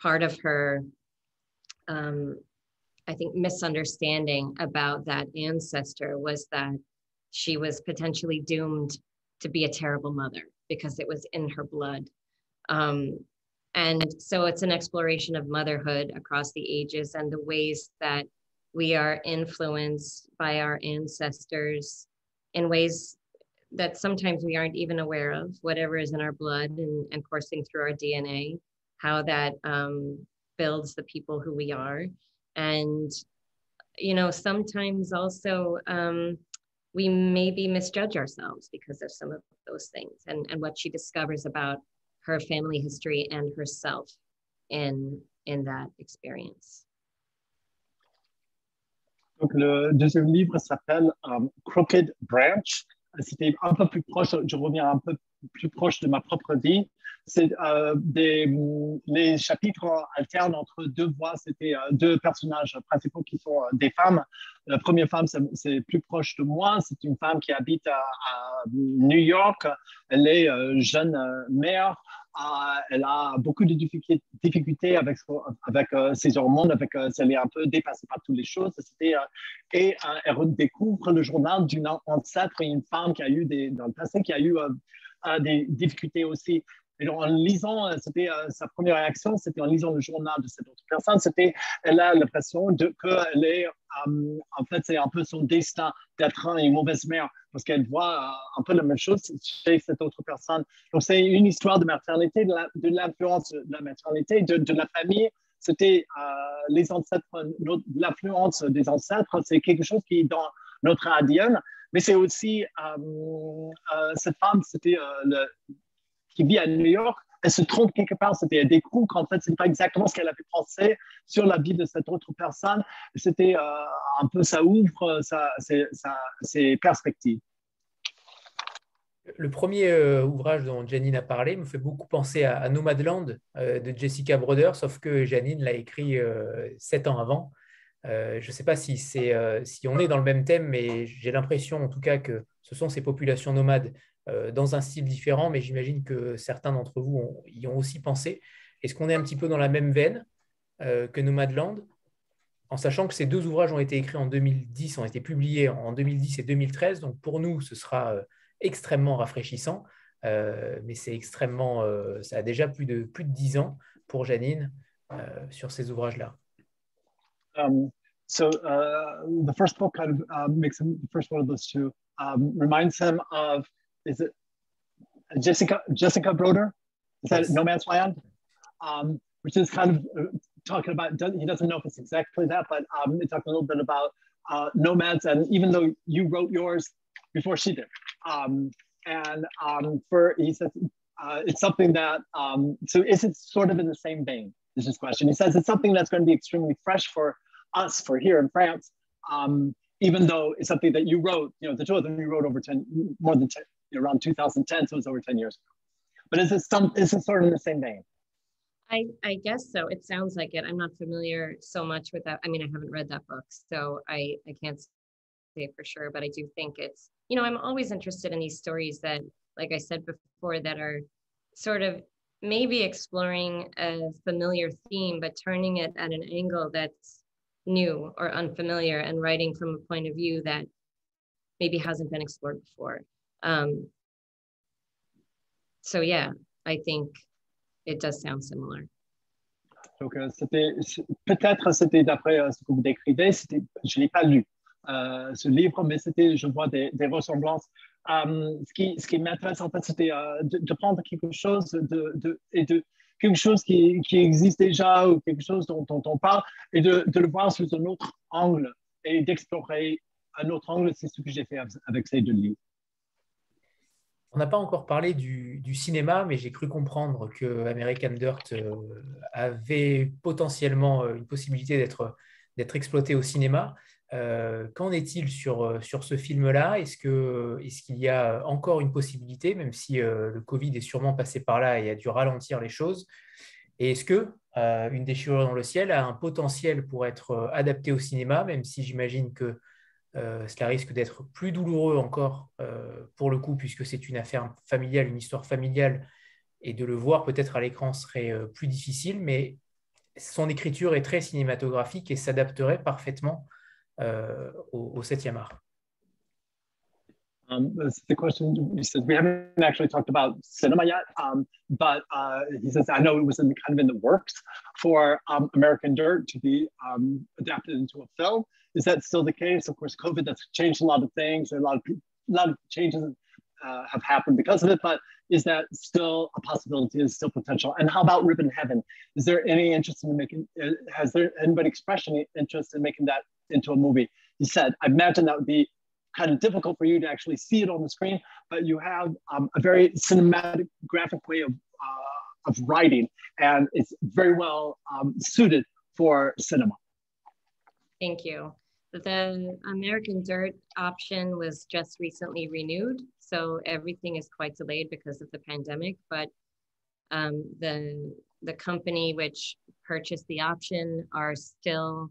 C: part of her um, I think, misunderstanding about that ancestor was that she was potentially doomed to be a terrible mother because it was in her blood. Um, and so it's an exploration of motherhood across the ages and the ways that we are influenced by our ancestors in ways that sometimes we aren't even aware of, whatever is in our blood and, and coursing through our DNA, how that um, builds the people who we are and you know sometimes also um, we maybe misjudge ourselves because of some of those things and, and what she discovers about her family history and herself in in that experience.
B: Donc le deuxième livre s'appelle um, Crooked Branch. C'était un peu plus proche, je reviens un peu plus proche de ma propre vie. C'est euh, des, les chapitres alternent entre deux voix. C'était euh, deux personnages principaux qui sont euh, des femmes. La première femme, c'est plus proche de moi. C'est une femme qui habite à, New York. Elle est jeune mère. Elle a beaucoup de difficultés avec, avec ses hormones, avec, elle est un peu dépassée par toutes les choses. et elle redécouvre le journal d'une ancêtre et une femme qui a eu des, dans le passé, qui a eu des difficultés aussi. Et en lisant, euh, c'était euh, sa première réaction, c'était en lisant le journal de cette autre personne, c'était, elle a l'impression qu'elle est, euh, en fait, c'est un peu son destin d'être une mauvaise mère, parce qu'elle voit un peu la même chose chez cette autre personne. Donc, c'est une histoire de maternité, de l'influence de la maternité, de, de la famille. C'était les ancêtres, l'influence des ancêtres, c'est quelque chose qui est dans notre ADN, mais c'est aussi, cette femme, c'était le qui vit à New York, elle se trompe quelque part. C'était, elle découvre qu'en fait, ce n'est pas exactement ce qu'elle avait pensé sur la vie de cette autre personne. C'était euh, un peu, ça ouvre ça, ses, perspectives.
A: Le premier euh, ouvrage dont Janine a parlé me fait beaucoup penser à, Nomadland euh, de Jessica Broder, sauf que Janine l'a écrit sept ans avant. je ne sais pas si, si on est dans le même thème, mais j'ai l'impression en tout cas que ce sont ces populations nomades euh, dans un style différent, mais j'imagine que certains d'entre vous y ont aussi pensé. Est-ce qu'on est un petit peu dans la même veine euh, que Nomadland en sachant que ces deux ouvrages ont été écrits en 2010, ont été publiés en 2010 et 2013. Donc pour nous, ce sera euh, extrêmement rafraîchissant, mais c'est extrêmement, ça a déjà plus de plus de dix ans pour Janine sur ces ouvrages-là.
B: Um, so uh, the first book kind of uh, makes him, the first one of those two um, reminds him of is it Jessica Jessica Bruder? Is yes. that Nomadland? Um, which is kind of uh, talking about he doesn't know if it's exactly that, but um, it talked a little bit about uh, nomads. And even though you wrote yours before she did, um, And um, for he says uh, it's something that um, so is it sort of in the same vein? This is his question. He says it's something that's going to be extremely fresh for us for here in France, um, even though it's something that you wrote. You know, the two of them you wrote over ten, more than 10, around 2010, so it's over 10 years. But is it some? Is it sort of in the same vein?
C: I, I guess so. It sounds like it. I'm not familiar so much with that. I mean, I haven't read that book, so I, I can't say for sure, but I do think it's, you know, I'm always interested in these stories that, like I said before, that are sort of maybe exploring a familiar theme, but turning it at an angle that's new or unfamiliar and writing from a point of view that maybe hasn't been explored before. Um, so yeah, I think it does sound similar.
B: Donc, euh, c'était peut-être c'était d'après euh, ce que vous décrivez. Je l'ai pas lu euh, ce livre, mais c'était, je vois des, ressemblances. Ce qui, ce qui m'intéresse en fait, c'était de, de, prendre quelque chose de, de, et de quelque chose qui, qui, existe déjà ou quelque chose dont, dont on parle et de, de, le voir sous un autre angle et d'explorer un autre angle. C'est ce que j'ai fait avec ces deux livres.
A: On n'a pas encore parlé du, cinéma, mais j'ai cru comprendre que American Dirt euh, avait potentiellement euh, une possibilité d'être exploité au cinéma. Euh, qu'en est-il sur, sur ce film-là? Est-ce qu'il y a encore une possibilité, même si le Covid est sûrement passé par là et a dû ralentir les choses? Et est-ce que Une déchirure dans le ciel a un potentiel pour être adapté au cinéma, même si j'imagine que euh, cela risque d'être plus douloureux encore euh, pour le coup, puisque c'est une affaire familiale, une histoire familiale, et de le voir peut-être à l'écran serait euh, plus difficile, mais son écriture est très cinématographique et s'adapterait parfaitement au, au 7e art.
B: Um, the question he says we haven't actually talked about cinema yet, um, but uh, he says I know it was in, kind of in the works for um, American Dirt to be um, adapted into a film. Is that still the case? Of course, COVID has changed a lot of things. A lot of a lot of changes uh, have happened because of it. But is that still a possibility? Is still potential? And how about Rip in Heaven? Is there any interest in making? Uh, has there anybody expressed any interest in making that into a movie? He said, I imagine that would be kind of difficult for you to actually see it on the screen, but you have um, a very cinematic graphic way of, uh, of writing, and it's very well um, suited for cinema.
C: Thank you. The American Dirt option was just recently renewed, so everything is quite delayed because of the pandemic, but um, the, the company which purchased the option are still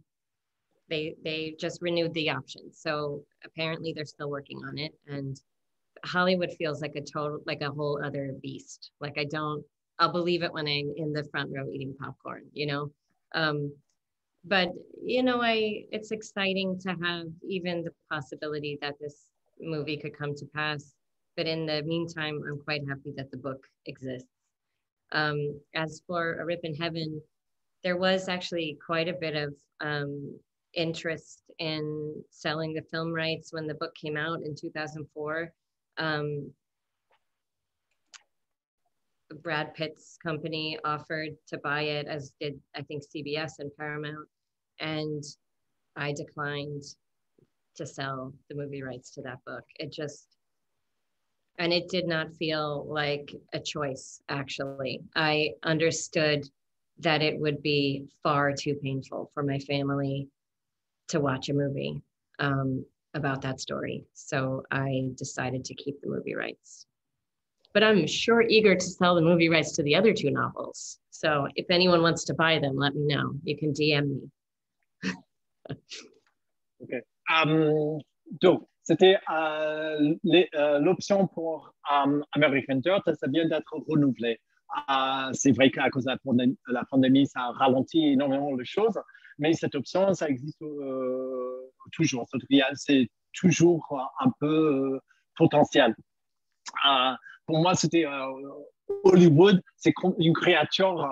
C: they they just renewed the option so apparently they're still working on it and hollywood feels like a total like a whole other beast. Like i don't i'll believe it when i'm in the front row eating popcorn you know? Um but you know i it's exciting to have even the possibility that this movie could come to pass. But in the meantime i'm quite happy that the book exists. Um as for a rip in heaven there was actually quite a bit of um, interest in selling the film rights when the book came out in 2004. Um, Brad Pitt's company offered to buy it, as did I think CBS and Paramount, and I declined to sell the movie rights to that book. It just, and it did not feel like a choice, actually. I understood that it would be far too painful for my family to watch a movie um, about that story. So I decided to keep the movie rights. But I'm sure eager to sell the movie rights to the other two novels. So if anyone wants to buy them, let me know. You can DM me.
B: Ok. Um, donc, c'était euh, euh, l'option pour um, American Dirt, ça vient d'être renouvelé. Uh, c'est vrai qu'à cause de la pandémie, la pandémie, ça a ralenti énormément les choses, mais cette option, ça existe euh, toujours. C'est toujours un peu euh, potentiel. Euh, pour moi, c'était Hollywood, c'est une créature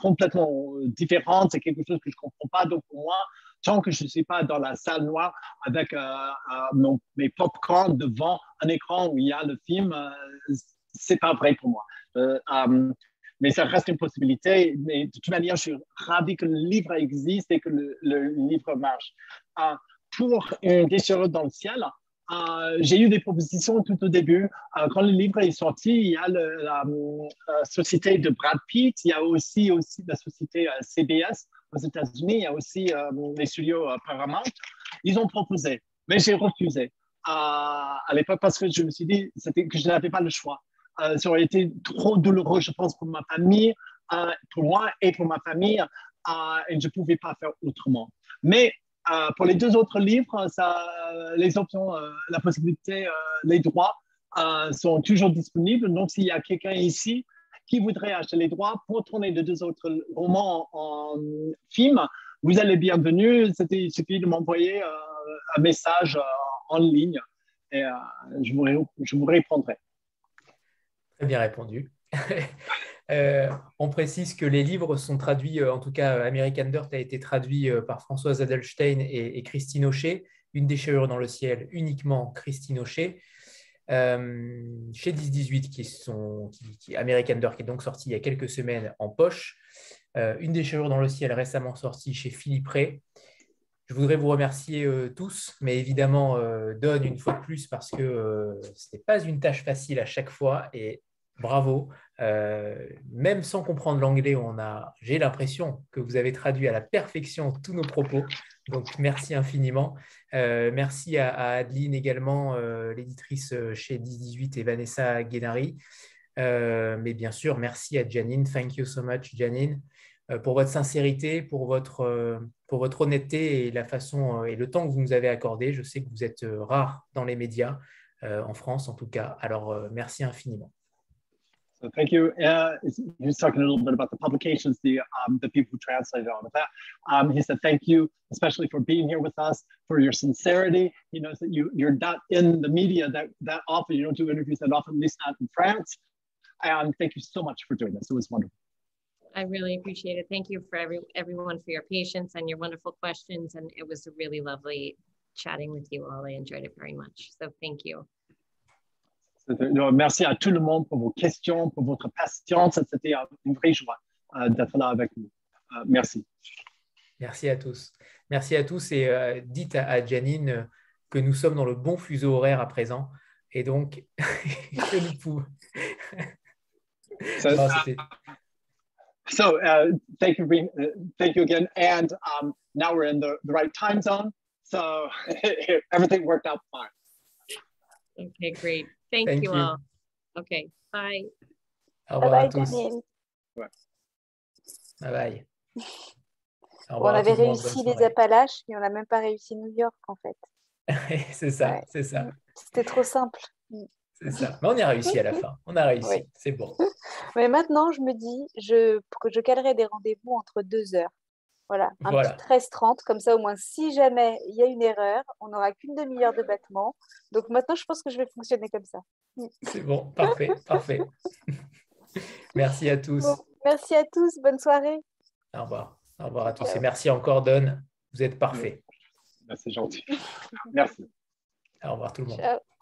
B: complètement différente, c'est quelque chose que je ne comprends pas. Donc, pour moi, tant que je ne suis pas dans la salle noire avec mon, mes pop-corn devant un écran où il y a le film, c'est pas vrai pour moi mais ça reste une possibilité. Mais de toute manière, je suis ravi que le livre existe et que le, livre marche. Euh, pour une déchirure dans le ciel, euh, j'ai eu des propositions tout au début. Euh, quand le livre est sorti, il y a la, société de Brad Pitt, il y a aussi, aussi la société CBS aux États-Unis, il y a aussi les studios Paramount. Ils ont proposé, mais j'ai refusé à l'époque parce que je me suis dit que je n'avais pas le choix. ça aurait été trop douloureux, je pense, pour ma famille, pour moi et pour ma famille, et je ne pouvais pas faire autrement. Mais euh, pour les deux autres livres, les options, euh, la possibilité, euh, les droits sont toujours disponibles. Donc, s'il y a quelqu'un ici qui voudrait acheter les droits pour tourner les deux autres romans en, film, vous êtes les bienvenus. Il suffit de m'envoyer un message en ligne et je vous, je, vous, répondrai.
A: Très bien répondu. Euh, on précise que les livres sont traduits, euh, en tout cas American Dirt a été traduit euh, par Françoise Adelstein et, Christine Aucher, Une déchirure dans le ciel, uniquement Christine Aucher. Chez 10-18, qui sont qui, American Dirt, qui est donc sorti il y a quelques semaines en poche. une déchirure dans le ciel, récemment sortie chez Philippe Ray. Je voudrais vous remercier tous, mais évidemment, donne une fois de plus parce que ce n'est pas une tâche facile à chaque fois et bravo. Euh, même sans comprendre l'anglais, on a, j'ai l'impression que vous avez traduit à la perfection tous nos propos. Donc, merci infiniment. Euh, merci à, Adeline également, euh, l'éditrice chez 1018 et Vanessa Guénari. mais bien sûr, merci à Janine. Thank you so much, Janine, pour votre sincérité, pour votre, pour votre honnêteté et la façon et le temps que vous nous avez accordé. Je sais que vous êtes rare dans les médias, en France en tout cas. Alors, merci infiniment.
B: Thank you. Uh, he was talking a little bit about the publications, the um, the people who translated all of that. Um, he said thank you, especially for being here with us, for your sincerity. He knows that you you're not in the media that that often. You don't do interviews that often, at least not in France. And thank you so much for doing this. It was wonderful.
C: I really appreciate it. Thank you for every everyone for your patience and your wonderful questions. And it was really lovely chatting with you all. I enjoyed it very much. So thank you.
B: Merci à tout le monde pour vos questions, pour votre patience. C'était une vraie joie euh, d'être là avec nous. Euh, merci.
A: Merci à tous. Merci à tous et euh, dites à, Janine que nous sommes dans le bon fuseau horaire à présent et donc que nous pouvons.
B: so, uh, so uh, thank you, uh, thank you again. And um, now we're in the, the right time zone, so everything worked out fine.
C: Okay, great. Thank, Thank you, you, all. Okay, bye.
A: Au revoir bye à tous. Bye bye.
E: on avait réussi les Appalaches, mais on n'a même pas réussi New York en fait.
A: c'est ça, c'est ça.
E: C'était trop simple.
A: C'est ça. Mais on a réussi à la fin. On a réussi. C'est bon.
E: Mais maintenant, je me dis, je, je calerai des rendez-vous entre deux heures. Voilà, un petit 13-30, comme ça au moins si jamais il y a une erreur, on n'aura qu'une demi-heure de battement. Donc maintenant, je pense que je vais fonctionner comme ça.
A: C'est bon, parfait, parfait. merci à tous.
E: merci à tous, bonne soirée.
A: Au revoir, au revoir à tous et merci encore Don, vous êtes parfait.
B: C'est gentil. Merci.
A: Au revoir tout le monde.
E: Ciao.